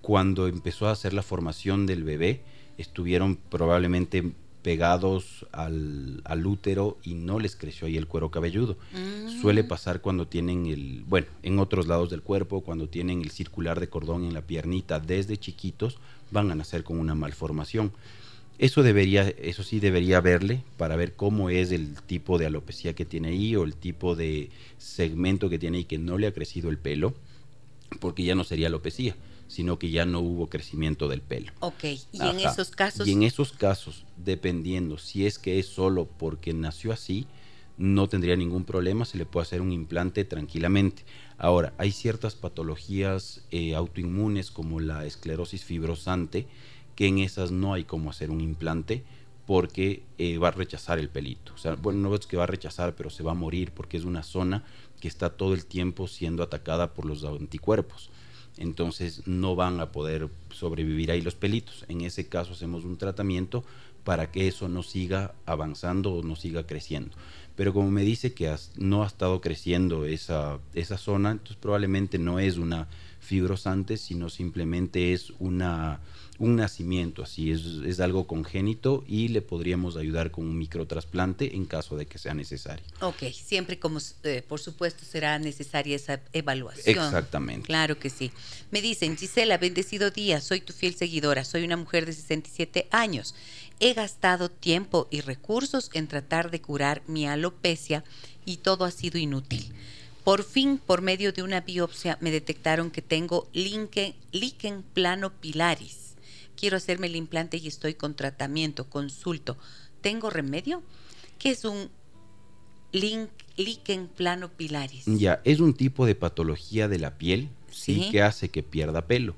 cuando empezó a hacer la formación del bebé estuvieron probablemente pegados al, al, útero y no les creció ahí el cuero cabelludo. Mm. Suele pasar cuando tienen el, bueno, en otros lados del cuerpo, cuando tienen el circular de cordón en la piernita desde chiquitos, van a nacer con una malformación. Eso debería, eso sí debería verle para ver cómo es el tipo de alopecia que tiene ahí o el tipo de segmento que tiene ahí que no le ha crecido el pelo, porque ya no sería alopecia sino que ya no hubo crecimiento del pelo. Ok, y en esos casos... Y en esos casos, dependiendo si es que es solo porque nació así, no tendría ningún problema, se le puede hacer un implante tranquilamente. Ahora, hay ciertas patologías eh, autoinmunes como la esclerosis fibrosante, que en esas no hay como hacer un implante porque eh, va a rechazar el pelito. O sea, bueno, no es que va a rechazar, pero se va a morir porque es una zona que está todo el tiempo siendo atacada por los anticuerpos entonces no van a poder sobrevivir ahí los pelitos. En ese caso hacemos un tratamiento para que eso no siga avanzando o no siga creciendo. Pero como me dice que no ha estado creciendo esa, esa zona, entonces probablemente no es una fibrosante, sino simplemente es una un nacimiento, así es, es algo congénito y le podríamos ayudar con un microtrasplante en caso de que sea necesario. Ok, siempre como eh, por supuesto será necesaria esa evaluación. Exactamente. Claro que sí. Me dicen, Gisela, bendecido día, soy tu fiel seguidora, soy una mujer de 67 años. He gastado tiempo y recursos en tratar de curar mi alopecia y todo ha sido inútil. Por fin, por medio de una biopsia, me detectaron que tengo líquen plano pilaris quiero hacerme el implante y estoy con tratamiento, consulto, ¿tengo remedio? ¿Qué es un líquen plano pilaris? Ya, es un tipo de patología de la piel ¿Sí? que hace que pierda pelo.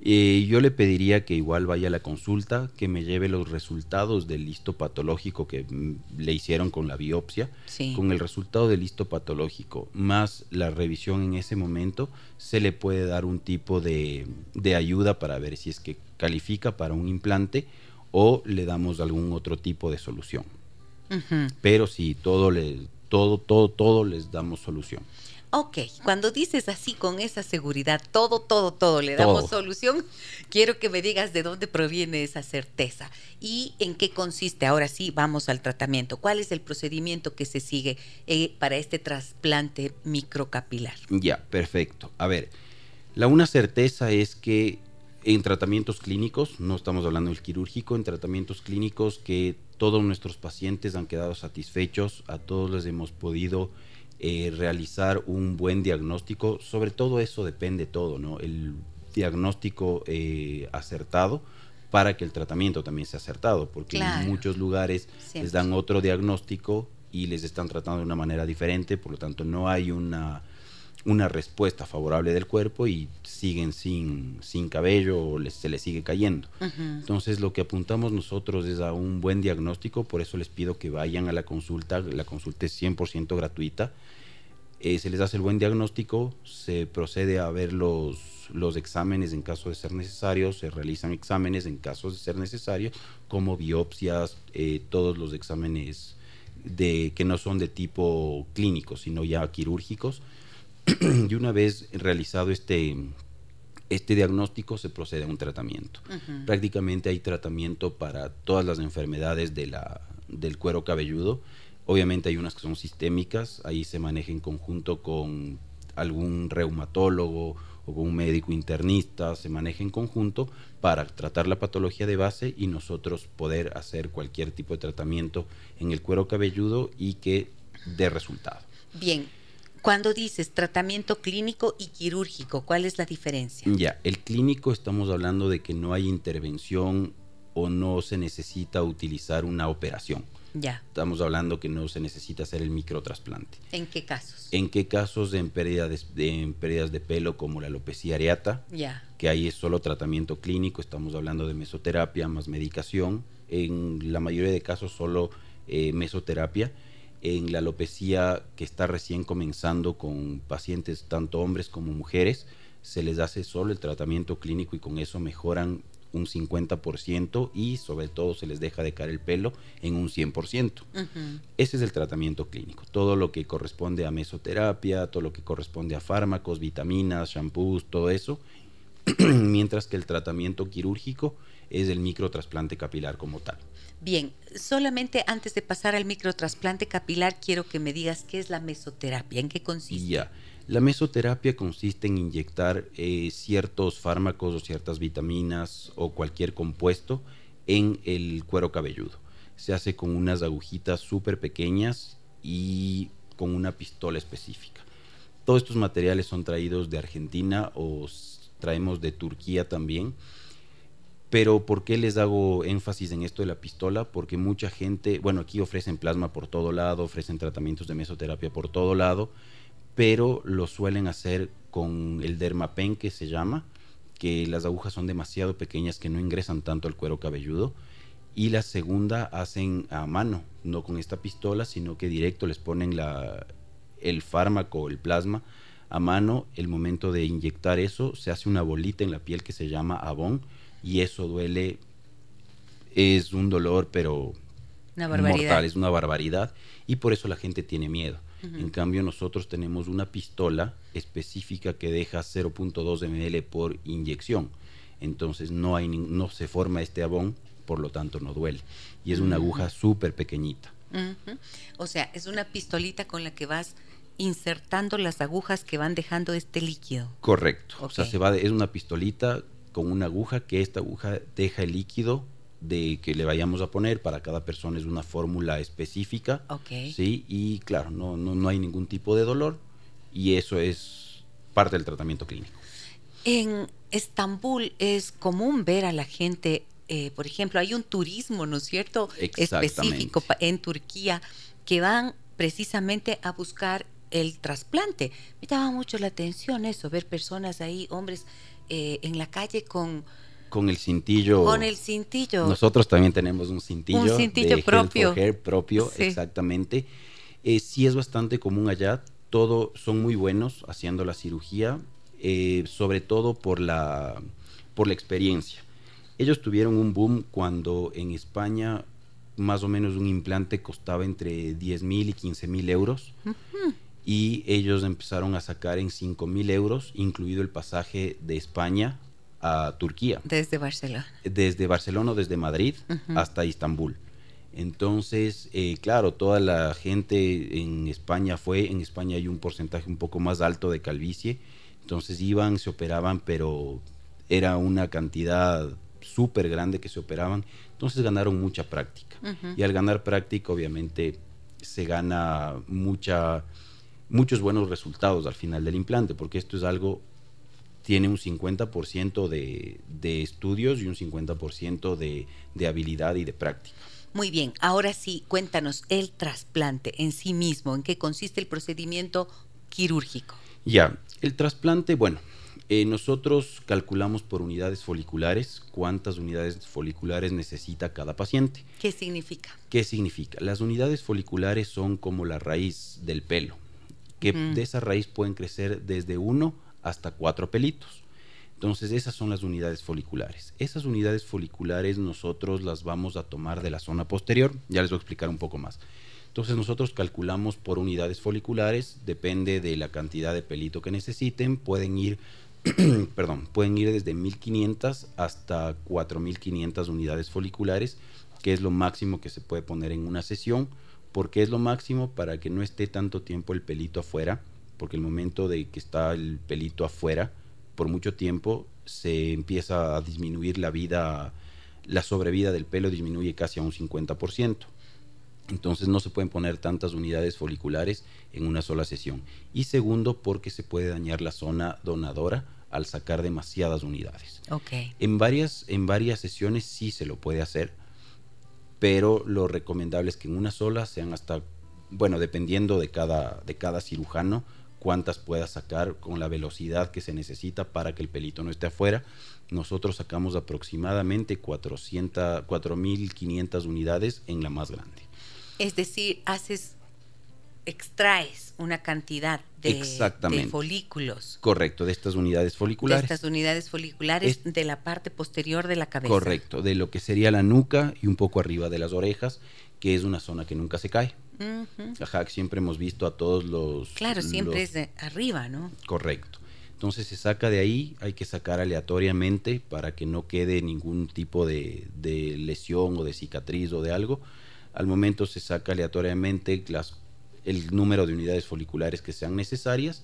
Eh, yo le pediría que igual vaya a la consulta, que me lleve los resultados del listo patológico que mm, le hicieron con la biopsia, con el resultado del listo patológico, más la revisión en ese momento, se le puede dar un tipo de, de ayuda para ver si es que califica para un implante o le damos algún otro tipo de solución. Pero sí, todo, le, todo, todo, todo les damos solución. Ok, cuando dices así con esa seguridad, todo, todo, todo le damos solución, quiero que me digas de dónde proviene esa certeza y en qué consiste. Ahora sí, vamos al tratamiento. ¿Cuál es el procedimiento que se sigue eh, para este trasplante microcapilar? Ya, perfecto. A ver, la una certeza es que en tratamientos clínicos, no estamos hablando del quirúrgico, en tratamientos clínicos que todos nuestros pacientes han quedado satisfechos, a todos les hemos podido eh, realizar un buen diagnóstico, sobre todo eso depende todo, ¿no? El diagnóstico eh, acertado para que el tratamiento también sea acertado, porque en muchos lugares les dan otro diagnóstico y les están tratando de una manera diferente, por lo tanto no hay una, una respuesta favorable del cuerpo y siguen sin, sin cabello o les, se les sigue cayendo. Entonces lo que apuntamos nosotros es a un buen diagnóstico, por eso les pido que vayan a la consulta, la consulta es 100% gratuita eh, se les hace el buen diagnóstico, se procede a ver los, los exámenes en caso de ser necesario, se realizan exámenes en caso de ser necesario, como biopsias, eh, todos los exámenes de, que no son de tipo clínico, sino ya quirúrgicos. Y una vez realizado este, este diagnóstico, se procede a un tratamiento. Prácticamente hay tratamiento para todas las enfermedades de la, del cuero cabelludo Obviamente hay unas que son sistémicas, ahí se maneja en conjunto con algún reumatólogo o con un médico internista, se maneja en conjunto para tratar la patología de base y nosotros poder hacer cualquier tipo de tratamiento en el cuero cabelludo y que dé resultado. Bien, cuando dices tratamiento clínico y quirúrgico, ¿cuál es la diferencia? Ya, el clínico estamos hablando de que no hay intervención o no se necesita utilizar una operación. Ya. Estamos hablando que no se necesita hacer el microtrasplante. ¿En qué casos? En qué casos en pérdidas de, en pérdidas de pelo como la alopecia areata, ya. que ahí es solo tratamiento clínico, estamos hablando de mesoterapia más medicación. En la mayoría de casos solo eh, mesoterapia. En la alopecia que está recién comenzando con pacientes tanto hombres como mujeres, se les hace solo el tratamiento clínico y con eso mejoran un 50% y sobre todo se les deja de caer el pelo en un 100%. Ese es el tratamiento clínico. Todo lo que corresponde a mesoterapia, todo lo que corresponde a fármacos, vitaminas, shampoos, todo eso. Mientras que el tratamiento quirúrgico es el microtrasplante capilar como tal. Bien, solamente antes de pasar al microtrasplante capilar, quiero que me digas qué es la mesoterapia, en qué consiste. Ya, la mesoterapia consiste en inyectar eh, ciertos fármacos o ciertas vitaminas o cualquier compuesto en el cuero cabelludo. Se hace con unas agujitas súper pequeñas y con una pistola específica. Todos estos materiales son traídos de Argentina o traemos de Turquía también pero ¿por qué les hago énfasis en esto de la pistola? Porque mucha gente, bueno, aquí ofrecen plasma por todo lado, ofrecen tratamientos de mesoterapia por todo lado, pero lo suelen hacer con el dermapen que se llama, que las agujas son demasiado pequeñas que no ingresan tanto al cuero cabelludo. Y la segunda hacen a mano, no con esta pistola, sino que directo les ponen la, el fármaco, el plasma, a mano. El momento de inyectar eso, se hace una bolita en la piel que se llama abón y eso duele, es un dolor, pero una mortal, es una barbaridad y por eso la gente tiene miedo. En cambio, nosotros tenemos una pistola específica que deja 0.2 ml por inyección. Entonces no, hay, no se forma este abón, por lo tanto no duele. Y es una aguja súper pequeñita. O sea, es una pistolita con la que vas insertando las agujas que van dejando este líquido. Correcto. O sea, se va es una pistolita con una aguja que esta aguja deja el líquido de que le vayamos a poner para cada persona es una fórmula específica sí y claro no, no, no hay ningún tipo de dolor y eso es parte del tratamiento clínico. En Estambul es común ver a la gente eh, por ejemplo hay un turismo no es cierto específico en Turquía que van precisamente a buscar el trasplante. Me llama mucho la atención eso ver personas ahí hombres eh, en la calle con... Con el cintillo. Con el cintillo. Nosotros también tenemos un cintillo. Un cintillo propio. propio, exactamente. Eh, sí es bastante común allá. Todo son muy buenos haciendo la cirugía, eh, sobre todo por la, por la experiencia. Ellos tuvieron un boom cuando en España más o menos un implante costaba entre 10 mil y 15 mil euros y ellos empezaron a sacar en 5 mil euros, incluido el pasaje de España a Turquía. Desde Barcelona. Desde Barcelona o desde Madrid hasta Estambul. Entonces, eh, claro, toda la gente en España fue, en España hay un porcentaje un poco más alto de calvicie, entonces iban, se operaban, pero era una cantidad súper grande que se operaban, entonces ganaron mucha práctica. Y al ganar práctica, obviamente, se gana mucha muchos buenos resultados al final del implante, porque esto es algo, tiene un 50% de, de estudios y un 50% de, de habilidad y de práctica. Muy bien, ahora sí, cuéntanos el trasplante en sí mismo, en qué consiste el procedimiento quirúrgico. Ya, el trasplante, bueno, eh, nosotros calculamos por unidades foliculares cuántas unidades foliculares necesita cada paciente. ¿Qué significa? ¿Qué significa? Las unidades foliculares son como la raíz del pelo que de esa raíz pueden crecer desde uno hasta cuatro pelitos. Entonces esas son las unidades foliculares. Esas unidades foliculares nosotros las vamos a tomar de la zona posterior, ya les voy a explicar un poco más. Entonces nosotros calculamos por unidades foliculares, depende de la cantidad de pelito que necesiten, pueden ir, perdón, pueden ir desde 1500 hasta 4500 unidades foliculares, que es lo máximo que se puede poner en una sesión porque es lo máximo para que no esté tanto tiempo el pelito afuera, porque el momento de que está el pelito afuera, por mucho tiempo se empieza a disminuir la vida, la sobrevida del pelo disminuye casi a un 50%. Entonces no se pueden poner tantas unidades foliculares en una sola sesión. Y segundo, porque se puede dañar la zona donadora al sacar demasiadas unidades. Okay. En, varias, en varias sesiones sí se lo puede hacer, pero lo recomendable es que en una sola sean hasta, bueno, dependiendo de cada, de cada cirujano, cuántas pueda sacar con la velocidad que se necesita para que el pelito no esté afuera. Nosotros sacamos aproximadamente 400, 4.500 unidades en la más grande. Es decir, haces extraes una cantidad de, Exactamente. de folículos. Correcto, de estas unidades De foliculares. estas unidades foliculares de la parte posterior de la cabeza. Correcto, de lo que sería la nuca y un poco arriba de las orejas, que es una zona que nunca se cae. Ujú. Ajá, siempre hemos visto a todos los... Claro, siempre los- es de arriba, ¿no? Correcto. Entonces se saca de ahí, hay que sacar aleatoriamente para que no quede ningún tipo de, de lesión o de cicatriz o de algo. Al momento se saca aleatoriamente las, el número de unidades foliculares que sean necesarias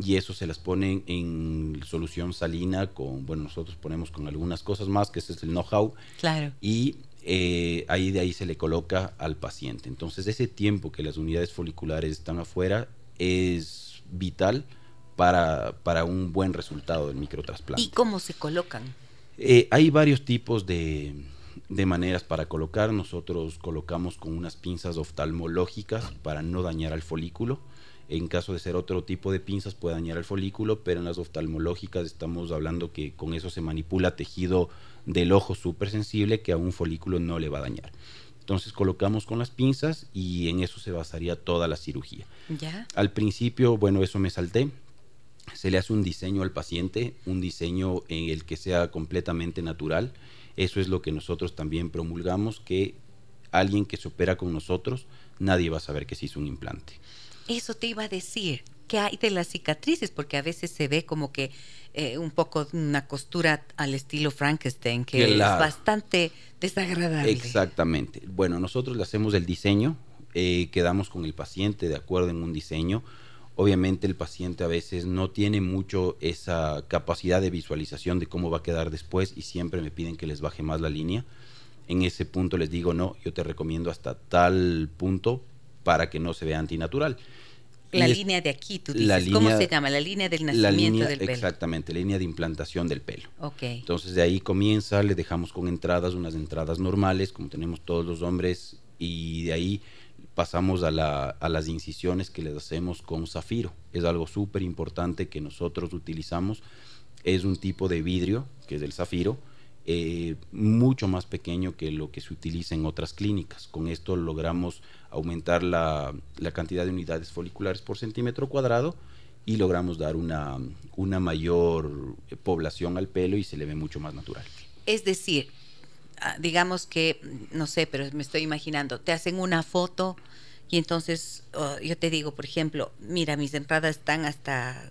y eso se las ponen en solución salina con, bueno, nosotros ponemos con algunas cosas más, que ese es el know-how, Claro. y eh, ahí de ahí se le coloca al paciente. Entonces ese tiempo que las unidades foliculares están afuera es vital para, para un buen resultado del microtrasplante. ¿Y cómo se colocan? Eh, hay varios tipos de, de maneras para colocar. Nosotros colocamos con unas pinzas oftalmológicas para no dañar al folículo. En caso de ser otro tipo de pinzas puede dañar al folículo, pero en las oftalmológicas estamos hablando que con eso se manipula tejido del ojo súper sensible que a un folículo no le va a dañar. Entonces colocamos con las pinzas y en eso se basaría toda la cirugía. ¿Ya? Al principio, bueno, eso me salté. Se le hace un diseño al paciente, un diseño en el que sea completamente natural. Eso es lo que nosotros también promulgamos, que alguien que se opera con nosotros, nadie va a saber que se hizo un implante. Eso te iba a decir. ¿Qué hay de las cicatrices? Porque a veces se ve como que eh, un poco una costura al estilo Frankenstein, que Claro. es bastante desagradable. Exactamente. Bueno, nosotros le hacemos el diseño, eh, quedamos con el paciente de acuerdo en un diseño. Obviamente el paciente a veces no tiene mucho esa capacidad de visualización de cómo va a quedar después y siempre me piden que les baje más la línea. En ese punto les digo, no, yo te recomiendo hasta tal punto para que no se vea antinatural. La es- línea de aquí, tú la dices. ¿Cómo línea- se llama? La línea del la nacimiento línea, del pelo. Exactamente, la línea de implantación del pelo. Ok. Entonces de ahí comienza, le dejamos con entradas, unas entradas normales, como tenemos todos los hombres, y de ahí pasamos a, la- a las incisiones que les hacemos con zafiro. Es algo súper importante que nosotros utilizamos. Es un tipo de vidrio, que es el zafiro, eh, mucho más pequeño que lo que se utiliza en otras clínicas. Con esto logramos aumentar la, cantidad de unidades foliculares por centímetro cuadrado y logramos dar una, mayor eh, población al pelo y se le ve mucho más natural. Es decir, digamos que, no sé, pero me estoy imaginando, te hacen una foto y entonces oh, yo te digo, por ejemplo, mira, mis entradas están hasta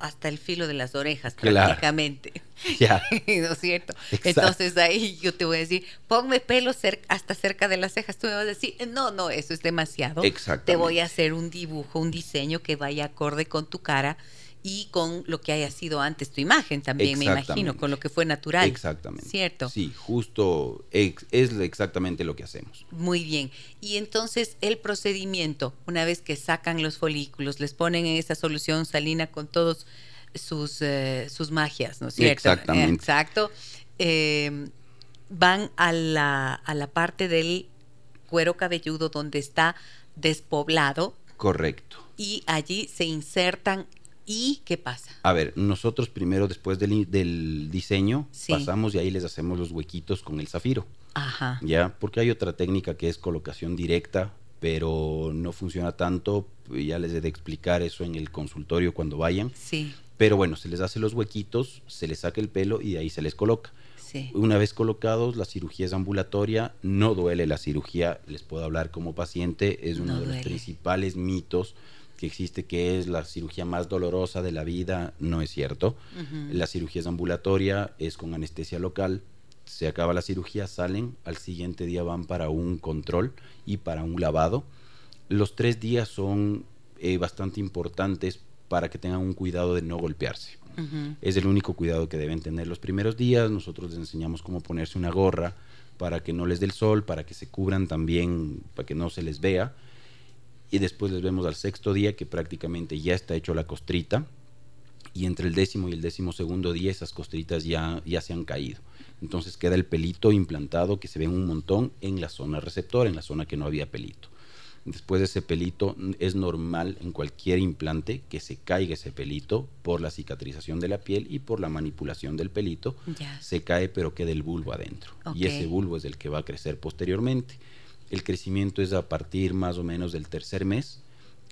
hasta el filo de las orejas Claro. prácticamente. Ya. ¿No es cierto? Exacto. Entonces ahí yo te voy a decir, ponme pelo cer- hasta cerca de las cejas. Tú me vas a decir, no, no, eso es demasiado. Exactamente. Te voy a hacer un dibujo, un diseño que vaya acorde con tu cara y con lo que haya sido antes tu imagen también, me imagino, con lo que fue natural. Exactamente. ¿Cierto? Sí, justo ex- es exactamente lo que hacemos. Muy bien. Y entonces el procedimiento, una vez que sacan los folículos, les ponen en esa solución salina con todos sus, eh, sus magias, ¿no es cierto? Exactamente. Exacto. Eh, van a la, a la parte del cuero cabelludo donde está despoblado Correcto. y allí se insertan y ¿qué pasa? A ver, nosotros primero, después del, del diseño, Sí. pasamos y ahí les hacemos los huequitos con el zafiro. Ajá. ¿Ya? Porque hay otra técnica que es colocación directa, pero no funciona tanto. Ya les he de explicar eso en el consultorio cuando vayan. Sí, Pero bueno, se les hace los huequitos, se les saca el pelo y de ahí se les coloca. sí. Una vez colocados, la cirugía es ambulatoria, no duele la cirugía, les puedo hablar como paciente, es uno No de los principales mitos que existe que es la cirugía más dolorosa de la vida, no es cierto. La cirugía es ambulatoria, es con anestesia local, se acaba la cirugía, salen, al siguiente día van para un control y para un lavado. Los tres días son eh, bastante importantes para que tengan un cuidado de no golpearse. Es el único cuidado que deben tener los primeros días. Nosotros les enseñamos cómo ponerse una gorra para que no les dé el sol, para que se cubran también, para que no se les vea. Y después les vemos al sexto día que prácticamente ya está hecho la costrita. Y entre el décimo y el décimo segundo día esas costritas ya, ya se han caído. Entonces queda el pelito implantado que se ve un montón en la zona receptora, en la zona que no había pelito. Después de ese pelito es normal en cualquier implante que se caiga ese pelito por la cicatrización de la piel y por la manipulación del pelito. Se cae pero queda el bulbo adentro. Y ese bulbo es el que va a crecer posteriormente. El crecimiento es a partir más o menos del tercer mes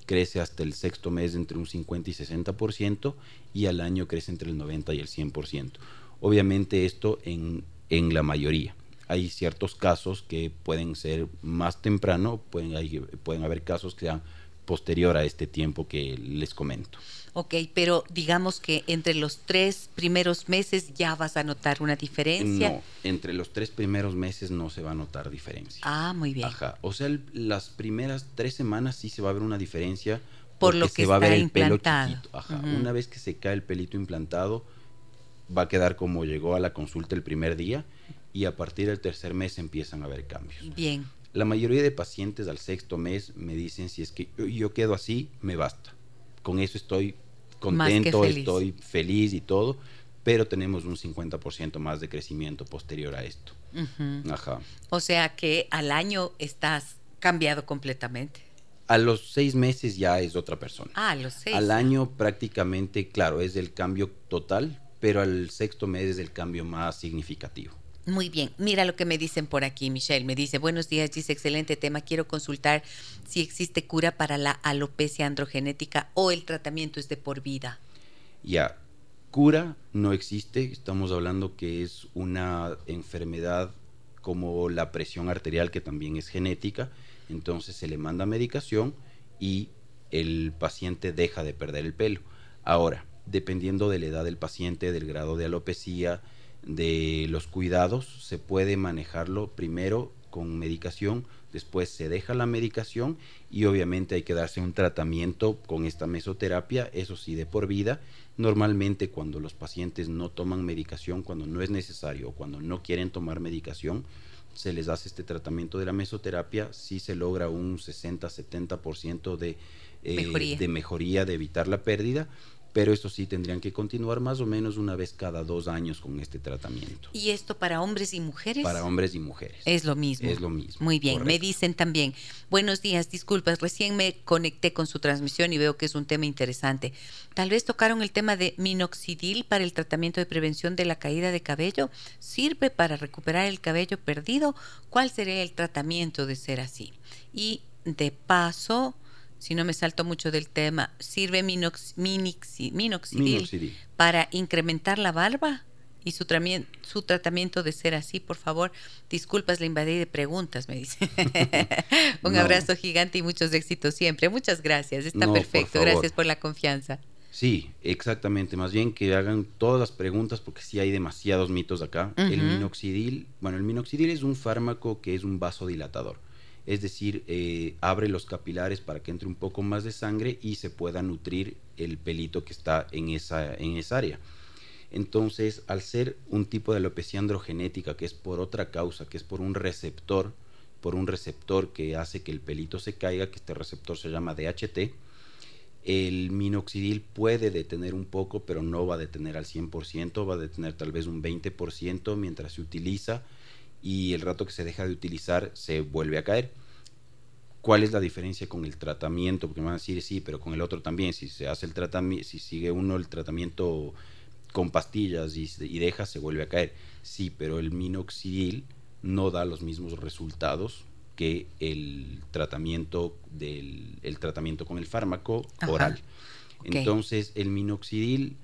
crece hasta el sexto mes entre un 50 y 60% y al año crece entre el 90 y el 100%. Obviamente esto en, en la mayoría. Hay ciertos casos que pueden ser más temprano, pueden, hay, pueden haber casos que sean posterior a este tiempo que les comento. Ok, pero digamos que entre los tres primeros meses ya vas a notar una diferencia. No, entre los tres primeros meses no se va a notar diferencia. Ah, muy bien. Ajá, o sea, las primeras tres semanas sí se va a ver una diferencia. Por lo que se va a ver el implantado. pelo chiquito. Ajá, una vez que se cae el pelito implantado, va a quedar como llegó a la consulta el primer día y a partir del tercer mes empiezan a haber cambios. Bien. La mayoría de pacientes al sexto mes me dicen si es que yo, yo quedo así, me basta. Con eso estoy contento, feliz. estoy feliz y todo, pero tenemos un 50% más de crecimiento posterior a esto. Ajá. O sea que al año estás cambiado completamente. A los seis meses ya es otra persona. Ah, a los seis. Al año prácticamente, claro, es el cambio total, pero al sexto mes es el cambio más significativo. Muy bien, mira lo que me dicen por aquí, Michelle. Me dice, buenos días, dice, excelente tema. Quiero consultar si existe cura para la alopecia androgenética o el tratamiento es de por vida. Ya, cura no existe, estamos hablando que es una enfermedad como la presión arterial que también es genética, entonces se le manda medicación y el paciente deja de perder el pelo. Ahora, dependiendo de la edad del paciente, del grado de alopecia, de los cuidados, se puede manejarlo primero con medicación, después se deja la medicación y obviamente hay que darse un tratamiento con esta mesoterapia, eso sí, de por vida. Normalmente cuando los pacientes no toman medicación, cuando no es necesario o cuando no quieren tomar medicación, se les hace este tratamiento de la mesoterapia, sí se logra un 60-70% de, eh, de mejoría, de evitar la pérdida, pero eso sí tendrían que continuar más o menos una vez cada dos años con este tratamiento. ¿Y esto para hombres y mujeres? Para hombres y mujeres. Es lo mismo. Es lo mismo. Muy bien, me dicen también, buenos días, disculpas, recién me conecté con su transmisión y veo que es un tema interesante. Tal vez tocaron el tema de minoxidil para el tratamiento de prevención de la caída de cabello. ¿Sirve para recuperar el cabello perdido? ¿Cuál sería el tratamiento de ser así? Y de paso, si no me salto mucho del tema, ¿sirve minox- minixi- minoxidil, Minoxidil. para incrementar la barba? Y su, su tratamiento de ser así, por favor. Disculpas, la invadí de preguntas, me dice. Un No. abrazo gigante y muchos éxitos siempre. Muchas gracias, está No, perfecto. Gracias por la confianza. Sí, exactamente. Más bien que hagan todas las preguntas porque sí hay demasiados mitos acá. El minoxidil, bueno, el minoxidil es un fármaco que es un vasodilatador. Es decir, eh, abre los capilares para que entre un poco más de sangre y se pueda nutrir el pelito que está en esa, en esa área. Entonces, al ser un tipo de alopecia androgenética que es por otra causa, que es por un receptor, por un receptor que hace que el pelito se caiga, que este receptor se llama DHT, el minoxidil puede detener un poco, pero no va a detener al 100%, va a detener tal vez un 20% mientras se utiliza y el rato que se deja de utilizar se vuelve a caer. ¿Cuál es la diferencia con el tratamiento? Porque me van a decir, sí, pero con el otro también. Si se hace el tratamiento, si sigue uno el tratamiento con pastillas y, deja, se vuelve a caer. Sí, pero el minoxidil no da los mismos resultados que el tratamiento del el tratamiento con el fármaco Ajá. oral. Entonces, el minoxidil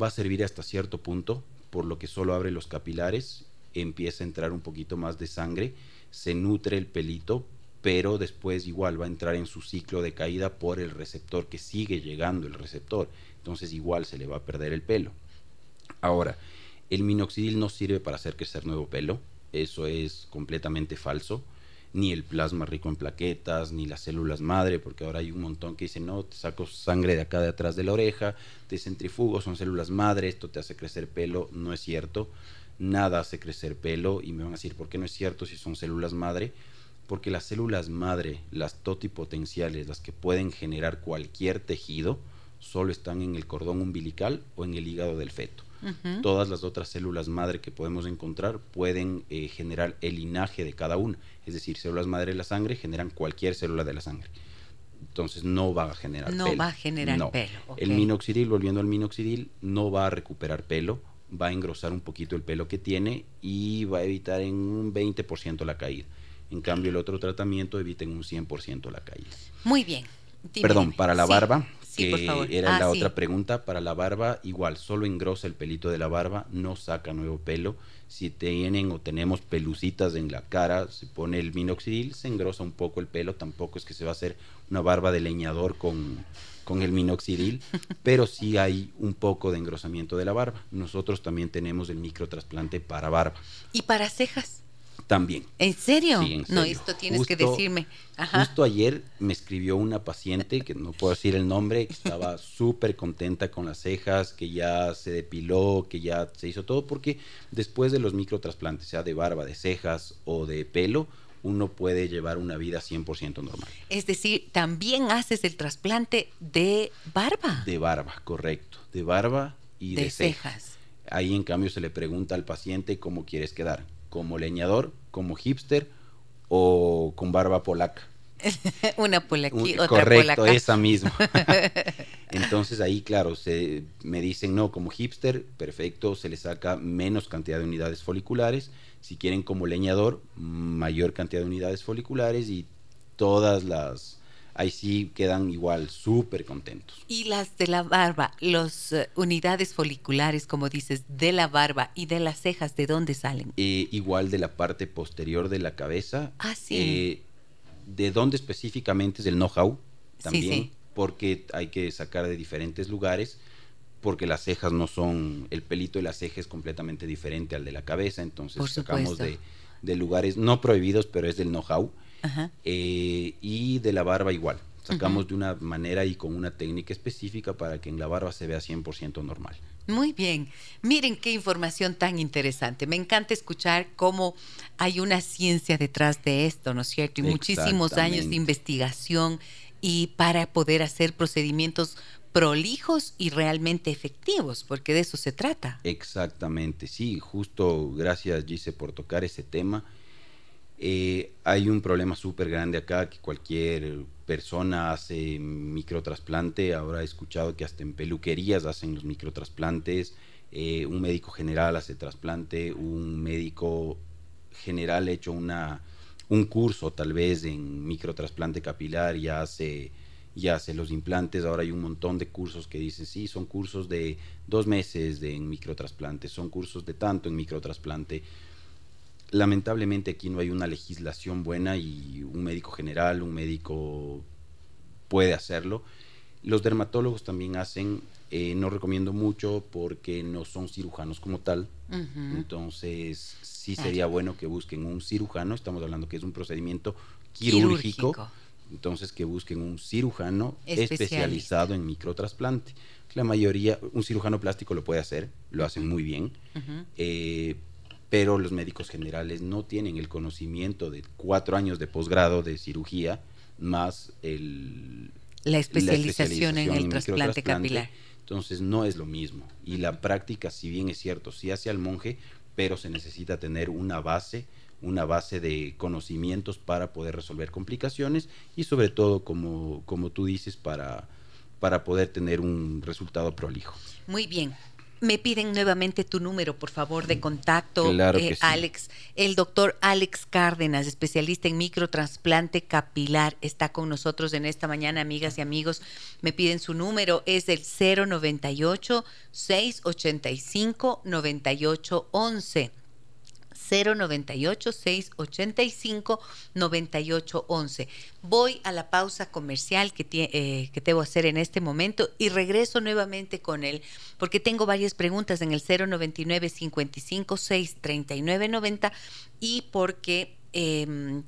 va a servir hasta cierto punto, por lo que solo abre los capilares, empieza a entrar un poquito más de sangre, se nutre el pelito, pero después igual va a entrar en su ciclo de caída por el receptor que sigue llegando el receptor. Entonces igual se le va a perder el pelo. Ahora, el minoxidil no sirve para hacer crecer nuevo pelo, eso es completamente falso. Ni el plasma rico en plaquetas, ni las células madre, porque ahora hay un montón que dicen, no, te saco sangre de acá de atrás de la oreja, te centrifugo, son células madre, esto te hace crecer pelo, no es cierto. Nada hace crecer pelo y me van a decir, ¿por qué no es cierto si son células madre? Porque las células madre, las totipotenciales, las que pueden generar cualquier tejido, solo están en el cordón umbilical o en el hígado del feto. Todas las otras células madre que podemos encontrar pueden eh, generar el linaje de cada una. Es decir, células madre de la sangre generan cualquier célula de la sangre. Entonces no va a generar No pelo. va a generar No. pelo. El minoxidil, volviendo al minoxidil, no va a recuperar pelo, va a engrosar un poquito el pelo que tiene y va a evitar en un 20% la caída. En cambio, el otro tratamiento evita en un 100% la caída. Muy bien. Perdón, para la barba, Sí, que era Ah, la sí. otra pregunta, para la barba igual, solo engrosa el pelito de la barba, no saca nuevo pelo. Si tienen o tenemos pelucitas en la cara, se pone el minoxidil, se engrosa un poco el pelo, tampoco es que se va a hacer una barba de leñador con, con el minoxidil, pero sí hay un poco de engrosamiento de la barba. Nosotros también tenemos el microtrasplante para barba, ¿Y para cejas? también. ¿En serio? Sí, en No, esto tienes que decirme. Ajá. Justo ayer me escribió una paciente, que no puedo decir el nombre, que estaba súper contenta con las cejas, que ya se depiló, que ya se hizo todo, porque después de los microtrasplantes, sea de barba, de cejas o de pelo, uno puede llevar una vida 100% normal. Es decir, también haces el trasplante de barba. De barba, correcto. De barba y de, De cejas. cejas. Ahí en cambio se le pregunta al paciente cómo quieres quedar, como leñador, como hipster o con barba polaca. Una Un- otra correcto, polaca. esa misma. Entonces ahí, claro, se, me dicen, no, como hipster, perfecto, se le saca menos cantidad de unidades foliculares. Si quieren como leñador, mayor cantidad de unidades foliculares y todas las, ahí sí quedan igual, súper contentos. Y las de la barba, las unidades foliculares, como dices, de la barba y de las cejas, ¿de dónde salen? Eh, igual de la parte posterior de la cabeza. Ah, sí. eh, de dónde específicamente es el know-how también, sí. porque hay que sacar de diferentes lugares, porque las cejas no son, el pelito de la ceja es completamente diferente al de la cabeza, entonces sacamos de, lugares no prohibidos, pero es del know-how. Eh, y de la barba igual. Sacamos de una manera y con una técnica específica para que en la barba se vea 100% normal. Muy bien. Miren qué información tan interesante. Me encanta escuchar cómo hay una ciencia detrás de esto, ¿no es cierto? Y muchísimos años de investigación y para poder hacer procedimientos prolijos y realmente efectivos, porque de eso se trata. Exactamente, sí, justo gracias Gise por tocar ese tema. Eh, hay un problema súper grande acá que cualquier persona hace microtrasplante. Ahora he escuchado que hasta en peluquerías hacen los microtrasplantes. eh, un médico general hace trasplante. Un médico general ha hecho una, un curso tal vez en microtrasplante capilar y hace, ya hace los implantes. Ahora hay un montón de cursos que dicen, sí, son cursos de dos meses de, en microtrasplante, son cursos de tanto en microtrasplante lamentablemente aquí no hay una legislación buena y un médico general, un médico puede hacerlo. Los dermatólogos también hacen, eh, no recomiendo mucho porque no son cirujanos como tal. Entonces, sí sería bueno que busquen un cirujano. Estamos hablando que es un procedimiento quirúrgico. Quirúrgico. Entonces, que busquen un cirujano Especialista. especializado en microtrasplante. La mayoría, un cirujano plástico lo puede hacer, lo hacen muy bien. Eh, pero los médicos generales no tienen el conocimiento de cuatro años de posgrado de cirugía más el, La especialización en el en trasplante capilar. Entonces no es lo mismo. Y la práctica, si bien es cierto, sí hace al monje, pero se necesita tener una base, una base de conocimientos para poder resolver complicaciones y sobre todo, como, como tú dices, para, para poder tener un resultado prolijo. Muy bien. Me piden nuevamente tu número, por favor, de contacto, Mm, Claro eh, sí. Alex. El doctor Alex Cárdenas, especialista en microtrasplante capilar, está con nosotros en esta mañana, amigas y amigos. Me piden su número, es el 098 685 9811. 098-685-9811. Voy a la pausa comercial que, eh, que debo hacer en este momento y regreso nuevamente con él porque tengo varias preguntas en el 099-55-639-90 y porque em,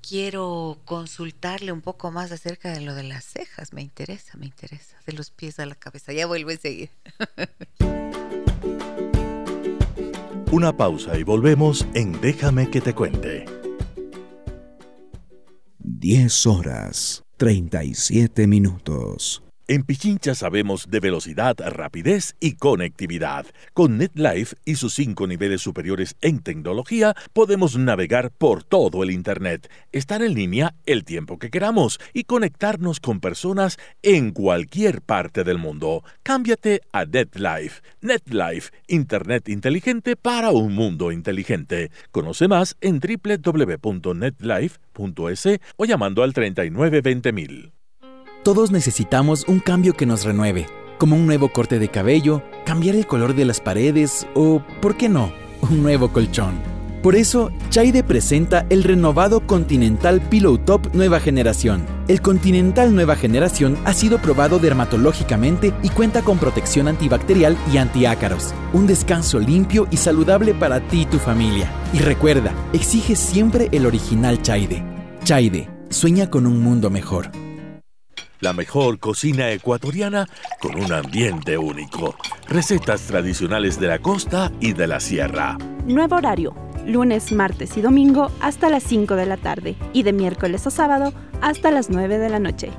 quiero consultarle un poco más acerca de lo de las cejas. Me interesa, me interesa. De los pies a la cabeza. Ya vuelvo enseguida. Una pausa y volvemos en Déjame que te cuente. 10 horas 37 minutos. En Pichincha sabemos de velocidad, rapidez y conectividad. Con NetLife y sus cinco niveles superiores en tecnología, podemos navegar por todo el Internet, estar en línea el tiempo que queramos y conectarnos con personas en cualquier parte del mundo. Cámbiate a NetLife. NetLife, Internet inteligente para un mundo inteligente. Conoce más en www.netlife.es o llamando al 3920.000. todos necesitamos un cambio que nos renueve, como un nuevo corte de cabello, cambiar el color de las paredes o, ¿por qué no?, un nuevo colchón. Por eso, Chaide presenta el renovado Continental Pillow Top Nueva Generación. El Continental Nueva Generación ha sido probado dermatológicamente y cuenta con protección antibacterial y antiácaros. Un descanso limpio y saludable para ti y tu familia. Y recuerda, exige siempre el original Chaide. Chaide, sueña con un mundo mejor. La mejor cocina ecuatoriana con un ambiente único. Recetas tradicionales de la costa y de la sierra. Nuevo horario lunes, martes y domingo hasta las 5 de la tarde y de miércoles a sábado hasta las 9 de la noche.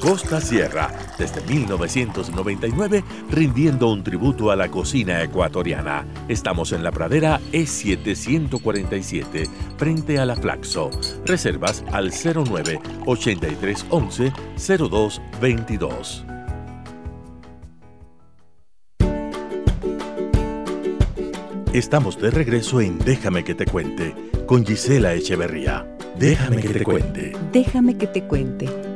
Costa Sierra, desde 1999, rindiendo un tributo a la cocina ecuatoriana. Estamos en la pradera E747, frente a la Flaxo. Reservas al 09 8311 0222. Estamos de regreso en Déjame que te cuente con Gisela Echeverría. Déjame que te cuente. Déjame que te cuente.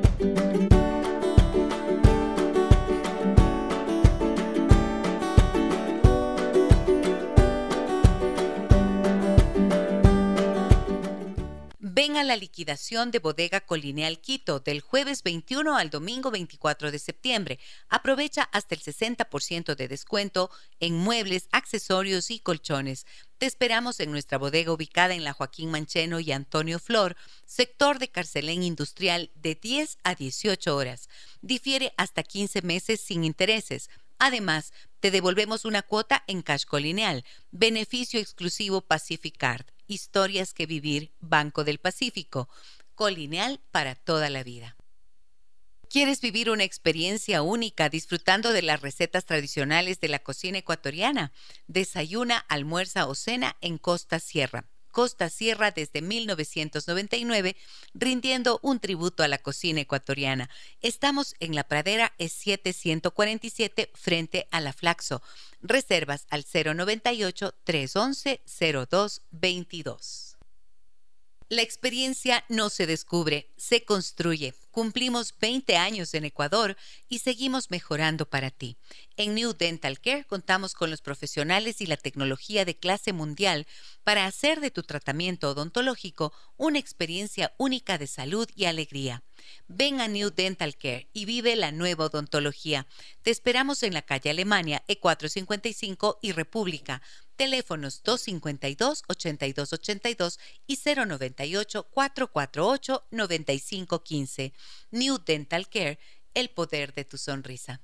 Liquidación de Bodega Colineal Quito del jueves 21 al domingo 24 de septiembre. Aprovecha hasta el 60% de descuento en muebles, accesorios y colchones. Te esperamos en nuestra bodega ubicada en la Joaquín Mancheno y Antonio Flor, sector de Carcelén Industrial de 10 a 18 horas. Difiere hasta 15 meses sin intereses. Además, te devolvemos una cuota en Cash Colineal, beneficio exclusivo Pacific Card. Historias que vivir, Banco del Pacífico, colineal para toda la vida. ¿Quieres vivir una experiencia única disfrutando de las recetas tradicionales de la cocina ecuatoriana? Desayuna, almuerza o cena en Costa Sierra. Costa Sierra desde 1999, rindiendo un tributo a la cocina ecuatoriana. Estamos en la pradera E7147 frente a la Flaxo. Reservas al 098 311 0222. La experiencia no se descubre, se construye. Cumplimos 20 años en Ecuador y seguimos mejorando para ti. En New Dental Care contamos con los profesionales y la tecnología de clase mundial para hacer de tu tratamiento odontológico una experiencia única de salud y alegría. Ven a New Dental Care y vive la nueva odontología. Te esperamos en la calle Alemania, E455 y República. Teléfonos 252-8282 y 098-448-9515. New Dental Care, el poder de tu sonrisa.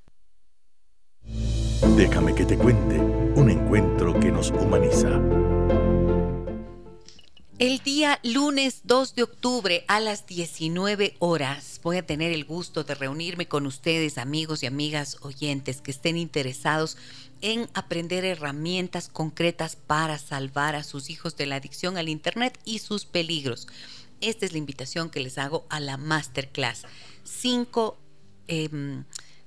Déjame que te cuente un encuentro que nos humaniza. El día lunes 2 de octubre a las 19 horas voy a tener el gusto de reunirme con ustedes, amigos y amigas oyentes que estén interesados en aprender herramientas concretas para salvar a sus hijos de la adicción al Internet y sus peligros. Esta es la invitación que les hago a la masterclass. Cinco em,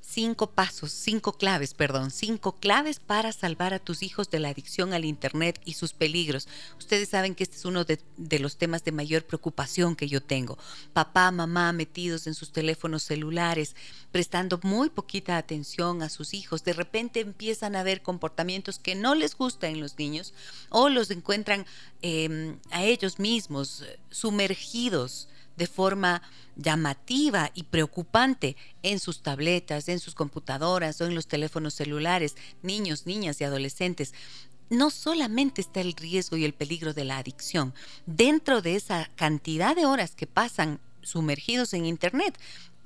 cinco pasos, cinco claves, perdón, cinco claves para salvar a tus hijos de la adicción al Internet y sus peligros. Ustedes saben que este es uno de, los temas de mayor preocupación que yo tengo. Papá, mamá metidos en sus teléfonos celulares, prestando muy poquita atención a sus hijos. De repente empiezan a ver comportamientos que no les gustan en los niños o los encuentran em, a ellos mismos sumergidos de forma llamativa y preocupante en sus tabletas, en sus computadoras o en los teléfonos celulares, niños, niñas y adolescentes. No solamente está el riesgo y el peligro de la adicción, dentro de esa cantidad de horas que pasan sumergidos en Internet,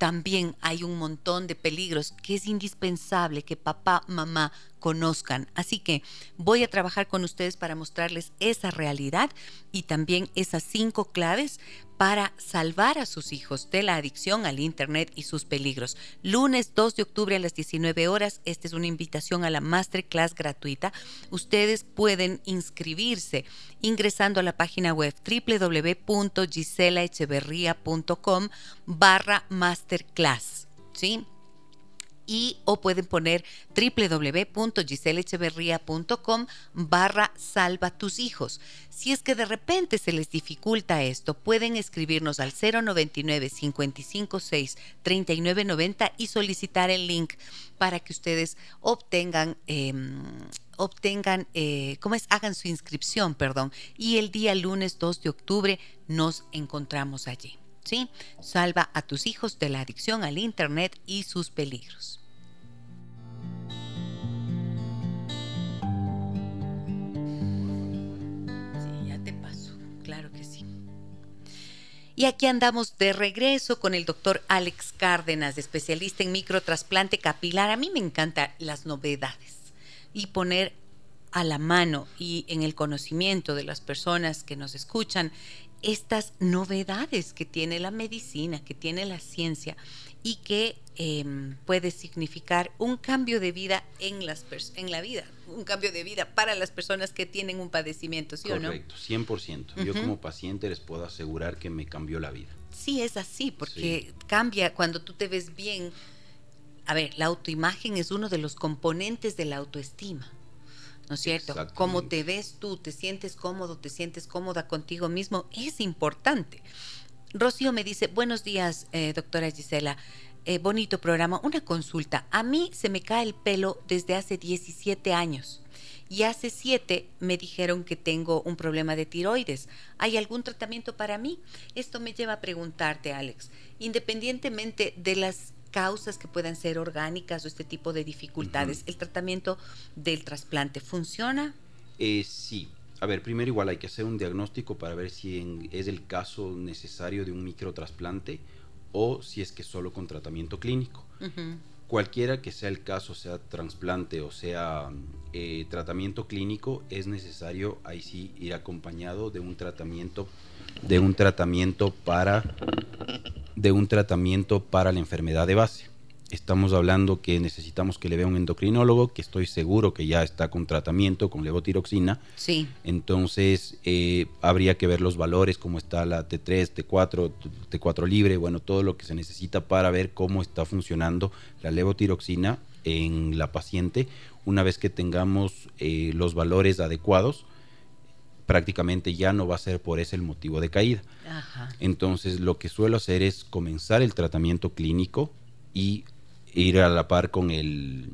también hay un montón de peligros que es indispensable que papá, mamá conozcan. Así que voy a trabajar con ustedes para mostrarles esa realidad y también esas cinco claves para salvar a sus hijos de la adicción al Internet y sus peligros. Lunes 2 de octubre a las 19 horas, esta es una invitación a la masterclass gratuita. Ustedes pueden inscribirse ingresando a la página web www.giselaecheverría.com barra masterclass. ¿Sí? y o pueden poner www.giselecheverría.com barra salva tus hijos. Si es que de repente se les dificulta esto, pueden escribirnos al 099 556 3990 y solicitar el link para que ustedes obtengan em, obtengan, eh, ¿cómo es? Hagan su inscripción, perdón. Y el día lunes 2 de octubre nos encontramos allí. ¿Sí? Salva a tus hijos de la adicción al Internet y sus peligros. Ya te paso, claro que sí. Y aquí andamos de regreso con el doctor Alex Cárdenas, especialista en microtrasplante capilar. A mí me encantan las novedades y poner a la mano y en el conocimiento de las personas que nos escuchan estas novedades que tiene la medicina, que tiene la ciencia y que em, puede significar un cambio de vida en, las en la vida, un cambio de vida para las personas que tienen un padecimiento, ¿sí o no? Correcto, 100%. Yo como paciente les puedo asegurar que me cambió la vida. Sí, es así, porque cambia cuando tú te ves bien. A ver, la autoimagen es uno de los componentes de la autoestima. ¿No es cierto? Cómo te ves tú, te sientes cómodo, te sientes cómoda contigo mismo, es importante. Rocío me dice, buenos días, eh, doctora Gisela. Eh, bonito programa. Una consulta. A mí se me cae el pelo desde hace 17 años y hace 7 me dijeron que tengo un problema de tiroides. ¿Hay algún tratamiento para mí? Esto me lleva a preguntarte, Alex, independientemente de las causas que puedan ser orgánicas o este tipo de dificultades, ¿el tratamiento del trasplante funciona? Eh, sí. A ver, primero igual hay que hacer un diagnóstico para ver si es el caso necesario de un microtrasplante o si es que solo con tratamiento clínico. Cualquiera que sea el caso, sea trasplante o sea eh, tratamiento clínico, es necesario ahí sí ir acompañado de un tratamiento, de un tratamiento para de un tratamiento para la enfermedad de base. Estamos hablando que necesitamos que le vea un endocrinólogo, que estoy seguro que ya está con tratamiento con levotiroxina. Sí. Entonces, eh, habría que ver los valores, cómo está la T3, T4, T4 libre, bueno, todo lo que se necesita para ver cómo está funcionando la levotiroxina en la paciente. Una vez que tengamos eh, los valores adecuados, prácticamente ya no va a ser por ese el motivo de caída. Entonces lo que suelo hacer es comenzar el tratamiento clínico y ir a la par con el,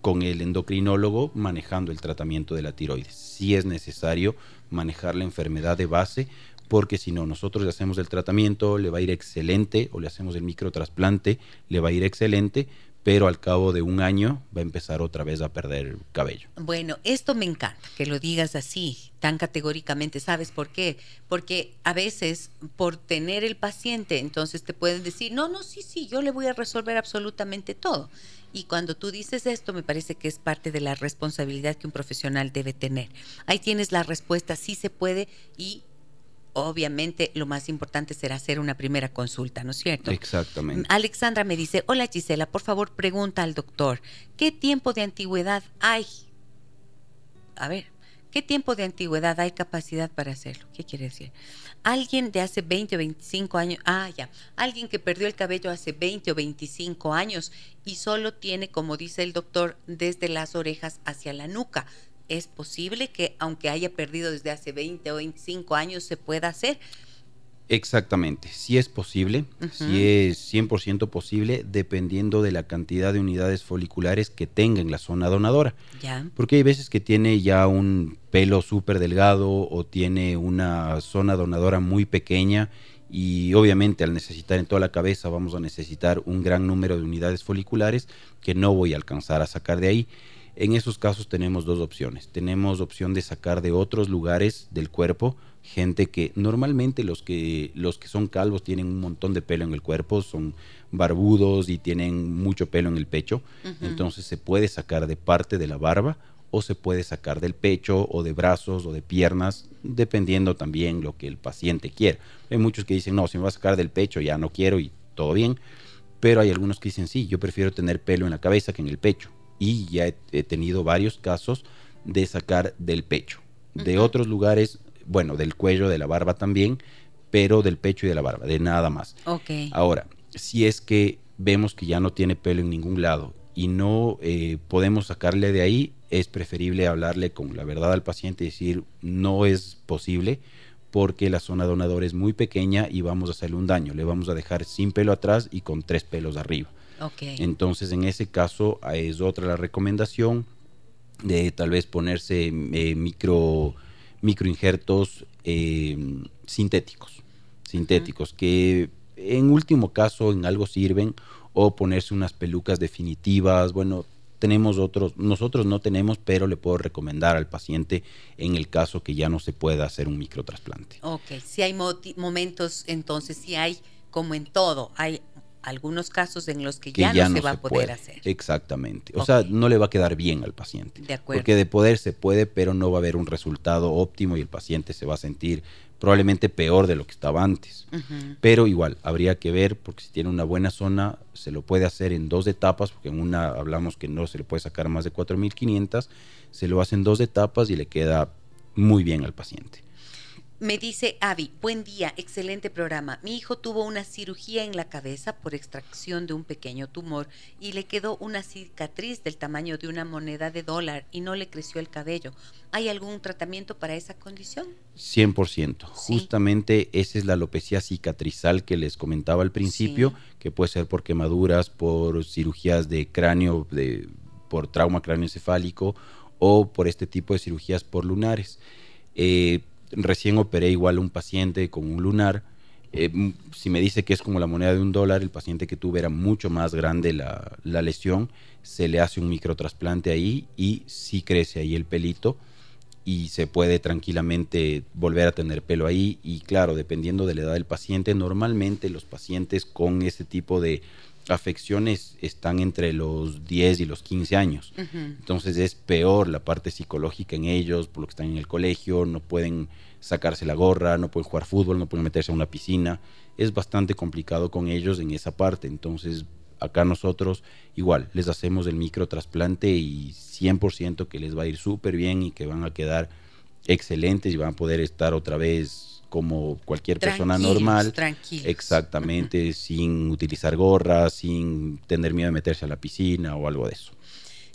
con el endocrinólogo manejando el tratamiento de la tiroides. Si es necesario manejar la enfermedad de base, porque si no, nosotros le hacemos el tratamiento, le va a ir excelente, o le hacemos el microtrasplante, le va a ir excelente, pero al cabo de un año va a empezar otra vez a perder cabello. Bueno, esto me encanta, que lo digas así, tan categóricamente. ¿Sabes por qué? Porque a veces por tener el paciente, entonces te pueden decir, no, no, sí, sí, yo le voy a resolver absolutamente todo. Y cuando tú dices esto, me parece que es parte de la responsabilidad que un profesional debe tener. Ahí tienes la respuesta, sí se puede y obviamente lo más importante será hacer una primera consulta, ¿no es cierto? Exactamente. Alexandra me dice, hola Gisela, por favor pregunta al doctor, ¿qué tiempo de antigüedad hay? A ver, ¿qué tiempo de antigüedad hay capacidad para hacerlo? ¿Qué quiere decir? Alguien de hace 20 o 25 años, ah, ya, alguien que perdió el cabello hace 20 o 25 años y solo tiene, como dice el doctor, desde las orejas hacia la nuca es posible que aunque haya perdido desde hace 20 o 25 años se pueda hacer. Exactamente, sí es posible, sí es 100% posible dependiendo de la cantidad de unidades foliculares que tenga en la zona donadora. Ya. Porque hay veces que tiene ya un pelo súper delgado o tiene una zona donadora muy pequeña y obviamente al necesitar en toda la cabeza vamos a necesitar un gran número de unidades foliculares que no voy a alcanzar a sacar de ahí. En esos casos tenemos dos opciones. Tenemos opción de sacar de otros lugares del cuerpo gente que normalmente los que los que son calvos tienen un montón de pelo en el cuerpo, son barbudos y tienen mucho pelo en el pecho, entonces se puede sacar de parte de la barba o se puede sacar del pecho o de brazos o de piernas, dependiendo también lo que el paciente quiera. Hay muchos que dicen, "No, si me va a sacar del pecho ya no quiero y todo bien." Pero hay algunos que dicen, "Sí, yo prefiero tener pelo en la cabeza que en el pecho." Y ya he, tenido varios casos de sacar del pecho. De otros lugares, bueno, del cuello, de la barba también, pero del pecho y de la barba, de nada más. Ok. Ahora, si es que vemos que ya no tiene pelo en ningún lado y no eh, podemos sacarle de ahí, es preferible hablarle con la verdad al paciente y decir no es posible porque la zona donadora es muy pequeña y vamos a hacerle un daño. Le vamos a dejar sin pelo atrás y con tres pelos arriba. Entonces, en ese caso, es otra la recomendación de tal vez ponerse eh, micro microinjertos eh, sintéticos, sintéticos, que en último caso en algo sirven, o ponerse unas pelucas definitivas, bueno, tenemos otros, nosotros no tenemos, pero le puedo recomendar al paciente en el caso que ya no se pueda hacer un microtrasplante. Ok, si hay momentos, entonces, si hay, como en todo, hay algunos casos en los que, ya, no, se va a poder hacer. Exactamente. O sea, no le va a quedar bien al paciente. De acuerdo. Porque de poder se puede, pero no va a haber un resultado óptimo y el paciente se va a sentir probablemente peor de lo que estaba antes. Pero igual, habría que ver, porque si tiene una buena zona, se lo puede hacer en dos etapas, porque en una hablamos que no se le puede sacar más de 4.500, se lo hace en dos etapas y le queda muy bien al paciente. Me dice Avi, buen día, excelente programa. Mi hijo tuvo una cirugía en la cabeza por extracción de un pequeño tumor y le quedó una cicatriz del tamaño de una moneda de dólar y no le creció el cabello. ¿Hay algún tratamiento para esa condición? 100%. Justamente esa es la alopecia cicatrizal que les comentaba al principio, que puede ser por quemaduras, por cirugías de cráneo, de, por trauma cráneoencefálico o por este tipo de cirugías por lunares. Eh, recién operé igual a un paciente con un lunar. Eh, si me dice que es como la moneda de un dólar, el paciente que tuve era mucho más grande la, lesión, se le hace un microtrasplante ahí y sí crece ahí el pelito y se puede tranquilamente volver a tener pelo ahí y claro, dependiendo de la edad del paciente, normalmente los pacientes con ese tipo de afecciones están entre los 10 y los 15 años. Entonces es peor la parte psicológica en ellos, por lo que están en el colegio, no pueden sacarse la gorra, no pueden jugar fútbol, no pueden meterse a una piscina. Es bastante complicado con ellos en esa parte. Entonces acá nosotros igual les hacemos el microtrasplante y 100% que les va a ir súper bien y que van a quedar excelentes y van a poder estar otra vez como cualquier persona normal. Exactamente, sin utilizar gorras, sin tener miedo de meterse a la piscina o algo de eso.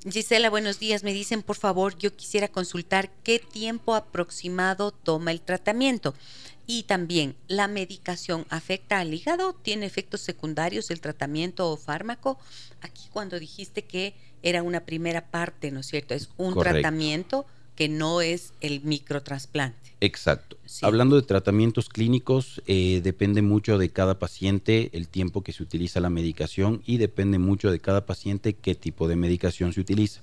Gisela, buenos días. Me dicen, por favor, yo quisiera consultar qué tiempo aproximado toma el tratamiento. Y también, ¿la medicación afecta al hígado? ¿Tiene efectos secundarios el tratamiento o fármaco? Aquí cuando dijiste que era una primera parte, ¿no es cierto? Es un tratamiento que no es el microtrasplante. Exacto. Hablando de tratamientos clínicos, eh, depende mucho de cada paciente el tiempo que se utiliza la medicación y depende mucho de cada paciente qué tipo de medicación se utiliza.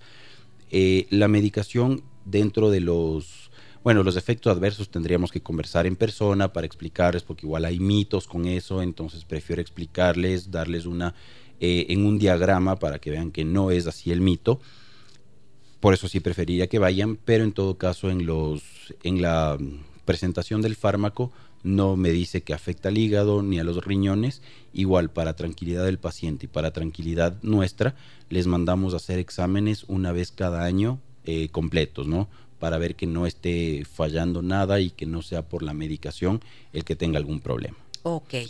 Eh, la medicación dentro de los, bueno, los efectos adversos tendríamos que conversar en persona para explicarles, porque igual hay mitos con eso, entonces prefiero explicarles, darles una, eh, en un diagrama para que vean que no es así el mito. Por eso sí preferiría que vayan, pero en todo caso en, los, en la presentación del fármaco no me dice que afecta al hígado ni a los riñones. Igual para tranquilidad del paciente y para tranquilidad nuestra, les mandamos a hacer exámenes una vez cada año eh, completos, ¿no? Para ver que no esté fallando nada y que no sea por la medicación el que tenga algún problema.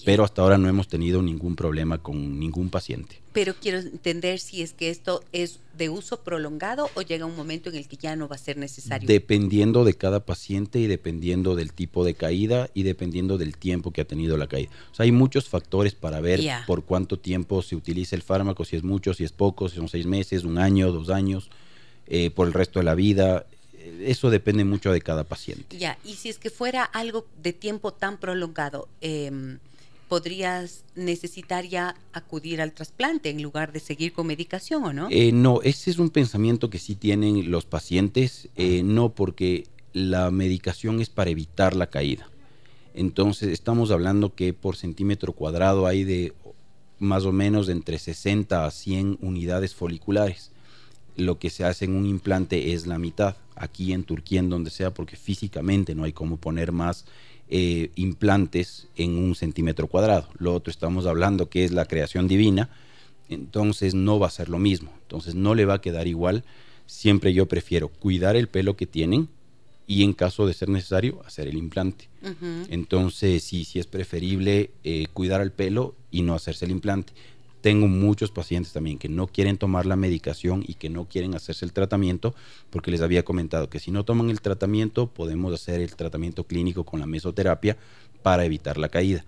Pero hasta ahora no hemos tenido ningún problema con ningún paciente. Pero quiero entender si es que esto es de uso prolongado o llega un momento en el que ya no va a ser necesario. Dependiendo de cada paciente y dependiendo del tipo de caída y dependiendo del tiempo que ha tenido la caída. O sea, hay muchos factores para ver por cuánto tiempo se utiliza el fármaco, si es mucho, si es poco, si son seis meses, un año, dos años, eh, por el resto de la vida eso depende mucho de cada paciente. Ya, y si es que fuera algo de tiempo tan prolongado, em, ¿podrías necesitar ya acudir al trasplante en lugar de seguir con medicación o no? Eh, no, ese es un pensamiento que sí tienen los pacientes, eh, no porque la medicación es para evitar la caída. Entonces, estamos hablando que por centímetro cuadrado hay de más o menos de entre 60 a 100 unidades foliculares lo que se hace en un implante es la mitad, aquí en Turquía, en donde sea, porque físicamente no hay como poner más eh, implantes en un centímetro cuadrado. Lo otro estamos hablando que es la creación divina, entonces no va a ser lo mismo, entonces no le va a quedar igual. Siempre yo prefiero cuidar el pelo que tienen y en caso de ser necesario hacer el implante. Entonces sí, sí es preferible eh, cuidar el pelo y no hacerse el implante tengo muchos pacientes también que no quieren tomar la medicación y que no quieren hacerse el tratamiento porque les había comentado que si no toman el tratamiento podemos hacer el tratamiento clínico con la mesoterapia para evitar la caída.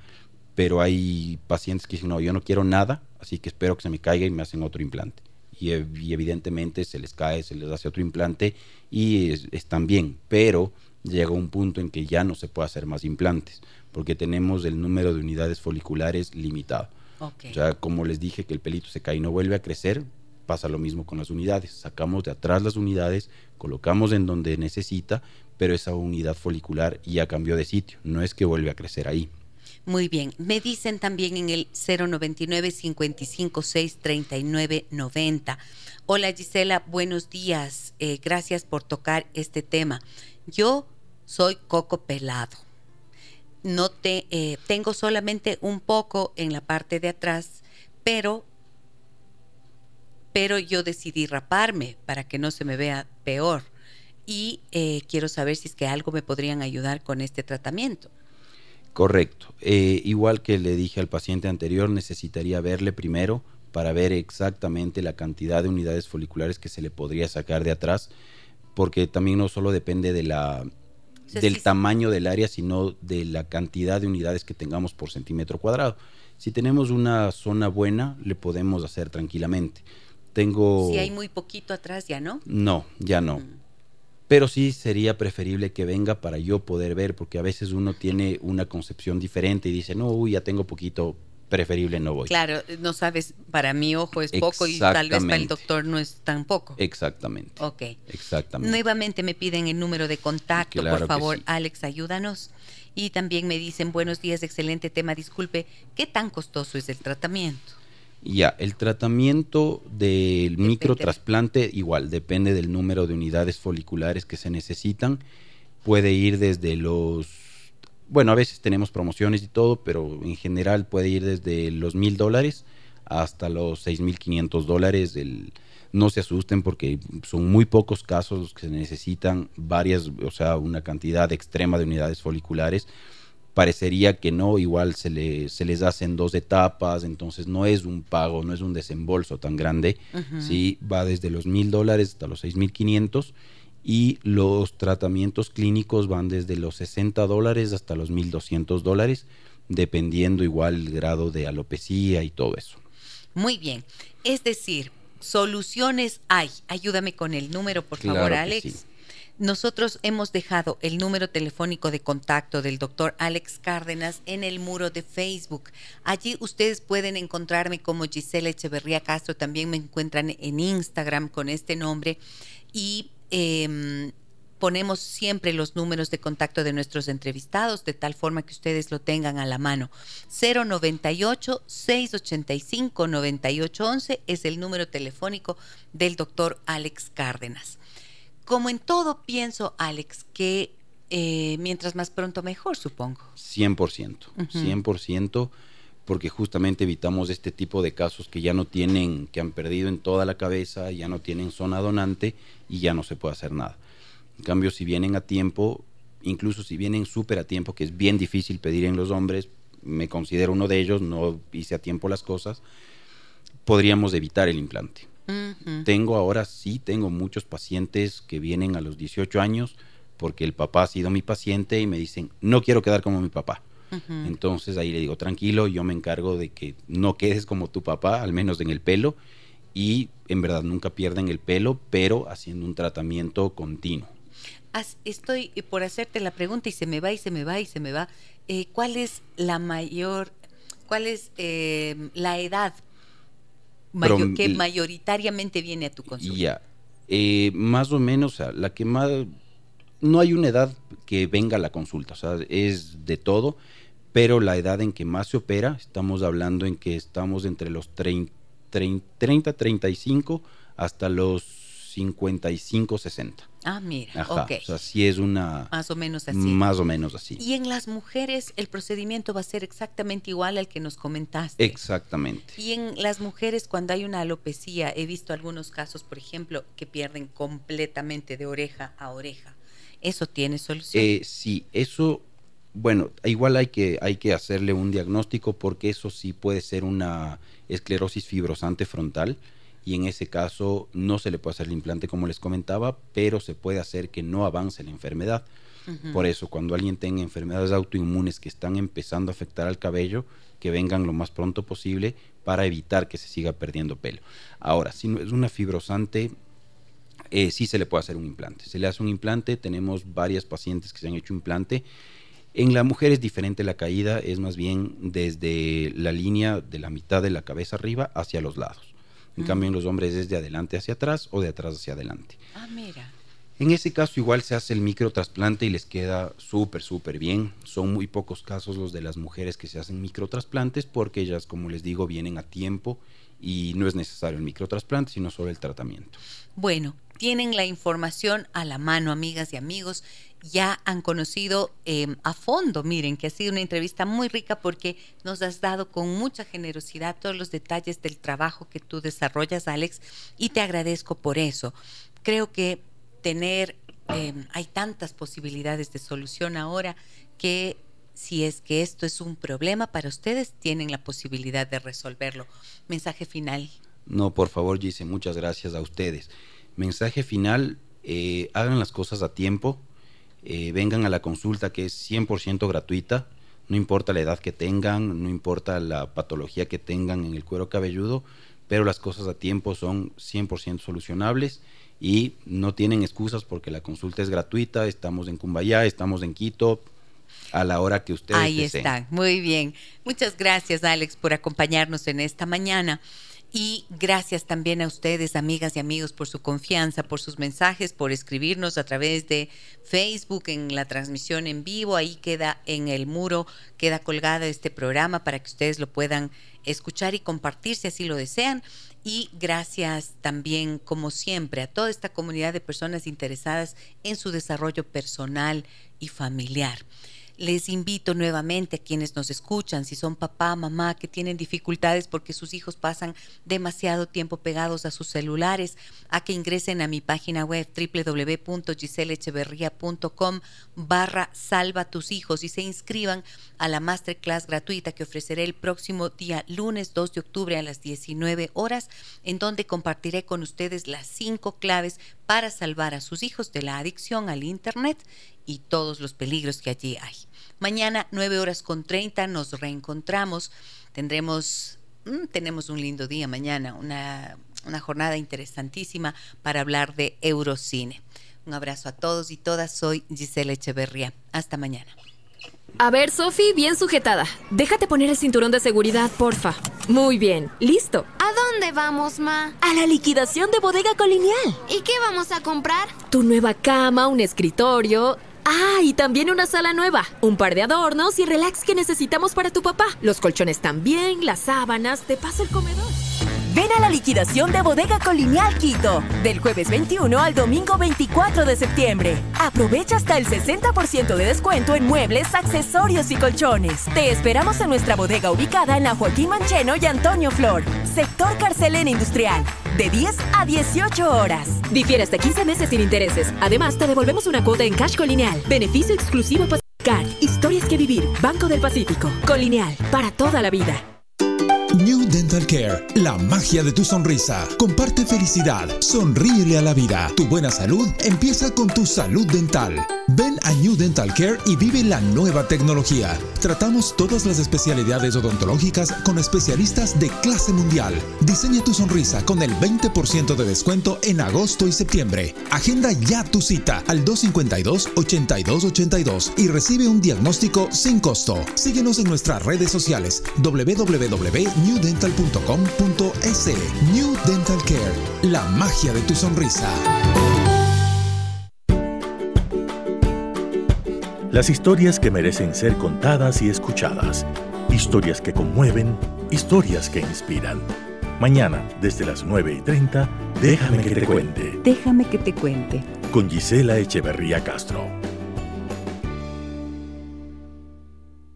Pero hay pacientes que dicen, no, yo no quiero nada, así que espero que se me caiga y me hacen otro implante. Y, evidentemente se les cae, se les hace otro implante y están bien, pero llega un punto en que ya no se puede hacer más implantes porque tenemos el número de unidades foliculares limitado. O sea, como les dije que el pelito se cae y no vuelve a crecer, pasa lo mismo con las unidades. Sacamos de atrás las unidades, colocamos en donde necesita, pero esa unidad folicular ya cambió de sitio, no es que vuelve a crecer ahí. Muy bien, me dicen también en el 099 556 3990. Hola Gisela, buenos días. Eh, gracias por tocar este tema. Yo soy coco pelado no te, eh, tengo solamente un poco en la parte de atrás, pero, pero yo decidí raparme para que no se me vea peor. Y eh, quiero saber si es que algo me podrían ayudar con este tratamiento. Correcto. Eh, igual que le dije al paciente anterior, necesitaría verle primero para ver exactamente la cantidad de unidades foliculares que se le podría sacar de atrás, porque también no solo depende de la del tamaño del área, sino de la cantidad de unidades que tengamos por centímetro cuadrado. Si tenemos una zona buena, le podemos hacer tranquilamente. Tengo... Si hay muy poquito atrás, ¿ya no? No, ya no. Pero sí sería preferible que venga para yo poder ver, porque a veces uno tiene una concepción diferente y dice, no, uy, ya tengo poquito, preferible no voy. Claro, no sabes, para mi ojo es poco y tal vez para el doctor no es tan poco. Exactamente. Ok. Exactamente. Nuevamente me piden el número de contacto, por favor, Alex, ayúdanos. Y también me dicen, buenos días, excelente tema, disculpe, ¿qué tan costoso es el tratamiento? Ya, el tratamiento del microtrasplante igual, depende del número de unidades foliculares que se necesitan. Puede ir desde los bueno, a veces tenemos promociones y todo, pero en general puede ir desde los mil dólares hasta los seis mil quinientos dólares. no se asusten porque son muy pocos casos los que se necesitan varias, o sea, una cantidad extrema de unidades foliculares. Parecería que no, igual se, le, se les hacen dos etapas, entonces no es un pago, no es un desembolso tan grande. Sí, va desde los mil dólares hasta los seis mil quinientos y los tratamientos clínicos van desde los 60 dólares hasta los 1.200 dólares, dependiendo igual el grado de alopecia y todo eso. Muy bien, es decir, soluciones hay. Ayúdame con el número, por favor, Alex. Nosotros hemos dejado el número telefónico de contacto del doctor Alex Cárdenas en el muro de Facebook. Allí ustedes pueden encontrarme como Gisela Echeverría Castro, también me encuentran en Instagram con este nombre y Em, ponemos siempre los números de contacto de nuestros entrevistados de tal forma que ustedes lo tengan a la mano. 098 685 9811 es el número telefónico del doctor Alex Cárdenas. Como en todo pienso, Alex, que eh, mientras más pronto mejor, supongo. 100%, 100% porque justamente evitamos este tipo de casos que ya no tienen, que han perdido en toda la cabeza, ya no tienen zona donante y ya no se puede hacer nada. En cambio, si vienen a tiempo, incluso si vienen súper a tiempo, que es bien difícil pedir en los hombres, me considero uno de ellos, no hice a tiempo las cosas, podríamos evitar el implante. Tengo ahora sí, tengo muchos pacientes que vienen a los 18 años porque el papá ha sido mi paciente y me dicen, no quiero quedar como mi papá entonces ahí le digo, tranquilo, yo me encargo de que no quedes como tu papá, al menos en el pelo, y en verdad nunca pierden el pelo, pero haciendo un tratamiento continuo. Estoy por hacerte la pregunta y se me va y se me va y se me va. Eh, ¿Cuál es la mayor, cuál es eh, la edad que mayoritariamente viene a tu consulta? Ya, eh, más o menos, la que más, no hay una edad que venga a la consulta, o sea, es de todo pero la edad en que más se opera, estamos hablando en que estamos entre los 30, 30 35 hasta los 55, 60. Ah, mira, Ajá, O sea, sí es una... Más o menos así. Más o menos así. Y en las mujeres el procedimiento va a ser exactamente igual al que nos comentaste. Exactamente. Y en las mujeres cuando hay una alopecia, he visto algunos casos, por ejemplo, que pierden completamente de oreja a oreja. ¿Eso tiene solución? Eh, sí, eso Bueno, igual hay que, hay que hacerle un diagnóstico porque eso sí puede ser una esclerosis fibrosante frontal y en ese caso no se le puede hacer el implante como les comentaba, pero se puede hacer que no avance la enfermedad. Por eso, cuando alguien tenga enfermedades autoinmunes que están empezando a afectar al cabello, que vengan lo más pronto posible para evitar que se siga perdiendo pelo. Ahora, si no es una fibrosante, eh, sí se le puede hacer un implante. Se le hace un implante, tenemos varias pacientes que se han hecho implante. En la mujer es diferente la caída, es más bien desde la línea de la mitad de la cabeza arriba hacia los lados. En cambio, en los hombres es de adelante hacia atrás o de atrás hacia adelante. Ah, mira. En ese caso igual se hace el microtrasplante y les queda súper, súper bien. Son muy pocos casos los de las mujeres que se hacen microtrasplantes porque ellas, como les digo, vienen a tiempo y no es necesario el microtrasplante, sino solo el tratamiento. Bueno, tienen la información a la mano, amigas y amigos. Ya han conocido em, a fondo, miren, que ha sido una entrevista muy rica porque nos has dado con mucha generosidad todos los detalles del trabajo que tú desarrollas, Alex, y te agradezco por eso. Creo que tener, em, hay tantas posibilidades de solución ahora que si es que esto es un problema para ustedes, tienen la posibilidad de resolverlo. Mensaje final. No, por favor, Gise, muchas gracias a ustedes. Mensaje final, eh, hagan las cosas a tiempo, eh, vengan a la consulta que es 100% gratuita, no importa la edad que tengan, no importa la patología que tengan en el cuero cabelludo, pero las cosas a tiempo son 100% solucionables y no tienen excusas porque la consulta es gratuita, estamos en Cumbayá, estamos en Quito, a la hora que ustedes Ahí está, muy bien. Muchas gracias Alex por acompañarnos en esta mañana. Y gracias también a ustedes, amigas y amigos, por su confianza, por sus mensajes, por escribirnos a través de Facebook en la transmisión en vivo. Ahí queda en el muro, queda colgado este programa para que ustedes lo puedan escuchar y compartir si así lo desean. Y gracias también, como siempre, a toda esta comunidad de personas interesadas en su desarrollo personal y familiar. Les invito nuevamente a quienes nos escuchan, si son papá, mamá, que tienen dificultades porque sus hijos pasan demasiado tiempo pegados a sus celulares, a que ingresen a mi página web www.giselecheverria.com barra salva tus hijos y se inscriban a la masterclass gratuita que ofreceré el próximo día lunes 2 de octubre a las 19 horas, en donde compartiré con ustedes las cinco claves para salvar a sus hijos de la adicción al Internet y todos los peligros que allí hay. Mañana, 9 horas con 30, nos reencontramos. Tendremos, mm, tenemos un lindo día mañana, una, una jornada interesantísima para hablar de Eurocine. Un abrazo a todos y todas. Soy Giselle Echeverría. Hasta mañana. A ver, Sofi, bien sujetada. Déjate poner el cinturón de seguridad, porfa. Muy bien, listo. ¿A dónde vamos, Ma? A la liquidación de bodega colonial. ¿Y qué vamos a comprar? Tu nueva cama, un escritorio Ah, y también una sala nueva, un par de adornos y relax que necesitamos para tu papá. Los colchones también, las sábanas, te paso el comedor. Ven a la liquidación de Bodega Colonial Quito, del jueves 21 al domingo 24 de septiembre. Aprovecha hasta el 60% de descuento en muebles, accesorios y colchones. Te esperamos en nuestra bodega ubicada en la Joaquín Mancheno y Antonio Flor, sector Carcelena Industrial, de 10 a 18 horas. Difiere hasta 15 meses sin intereses. Además, te devolvemos una cuota en Cash Colineal. Beneficio exclusivo para Historias que vivir. Banco del Pacífico. Colineal. Para toda la vida. Dental Care, la magia de tu sonrisa. Comparte felicidad, sonríele a la vida. Tu buena salud empieza con tu salud dental. Ven a New Dental Care y vive la nueva tecnología. Tratamos todas las especialidades odontológicas con especialistas de clase mundial. Diseña tu sonrisa con el 20% de descuento en agosto y septiembre. Agenda ya tu cita al 252-8282 y recibe un diagnóstico sin costo. Síguenos en nuestras redes sociales New Dental Care, la magia de tu sonrisa. Las historias que merecen ser contadas y escuchadas. Historias que conmueven, historias que inspiran. Mañana, desde las 9 y 30, déjame, que, te cuente. Déjame que te cuente. Con Gisela Echeverría Castro.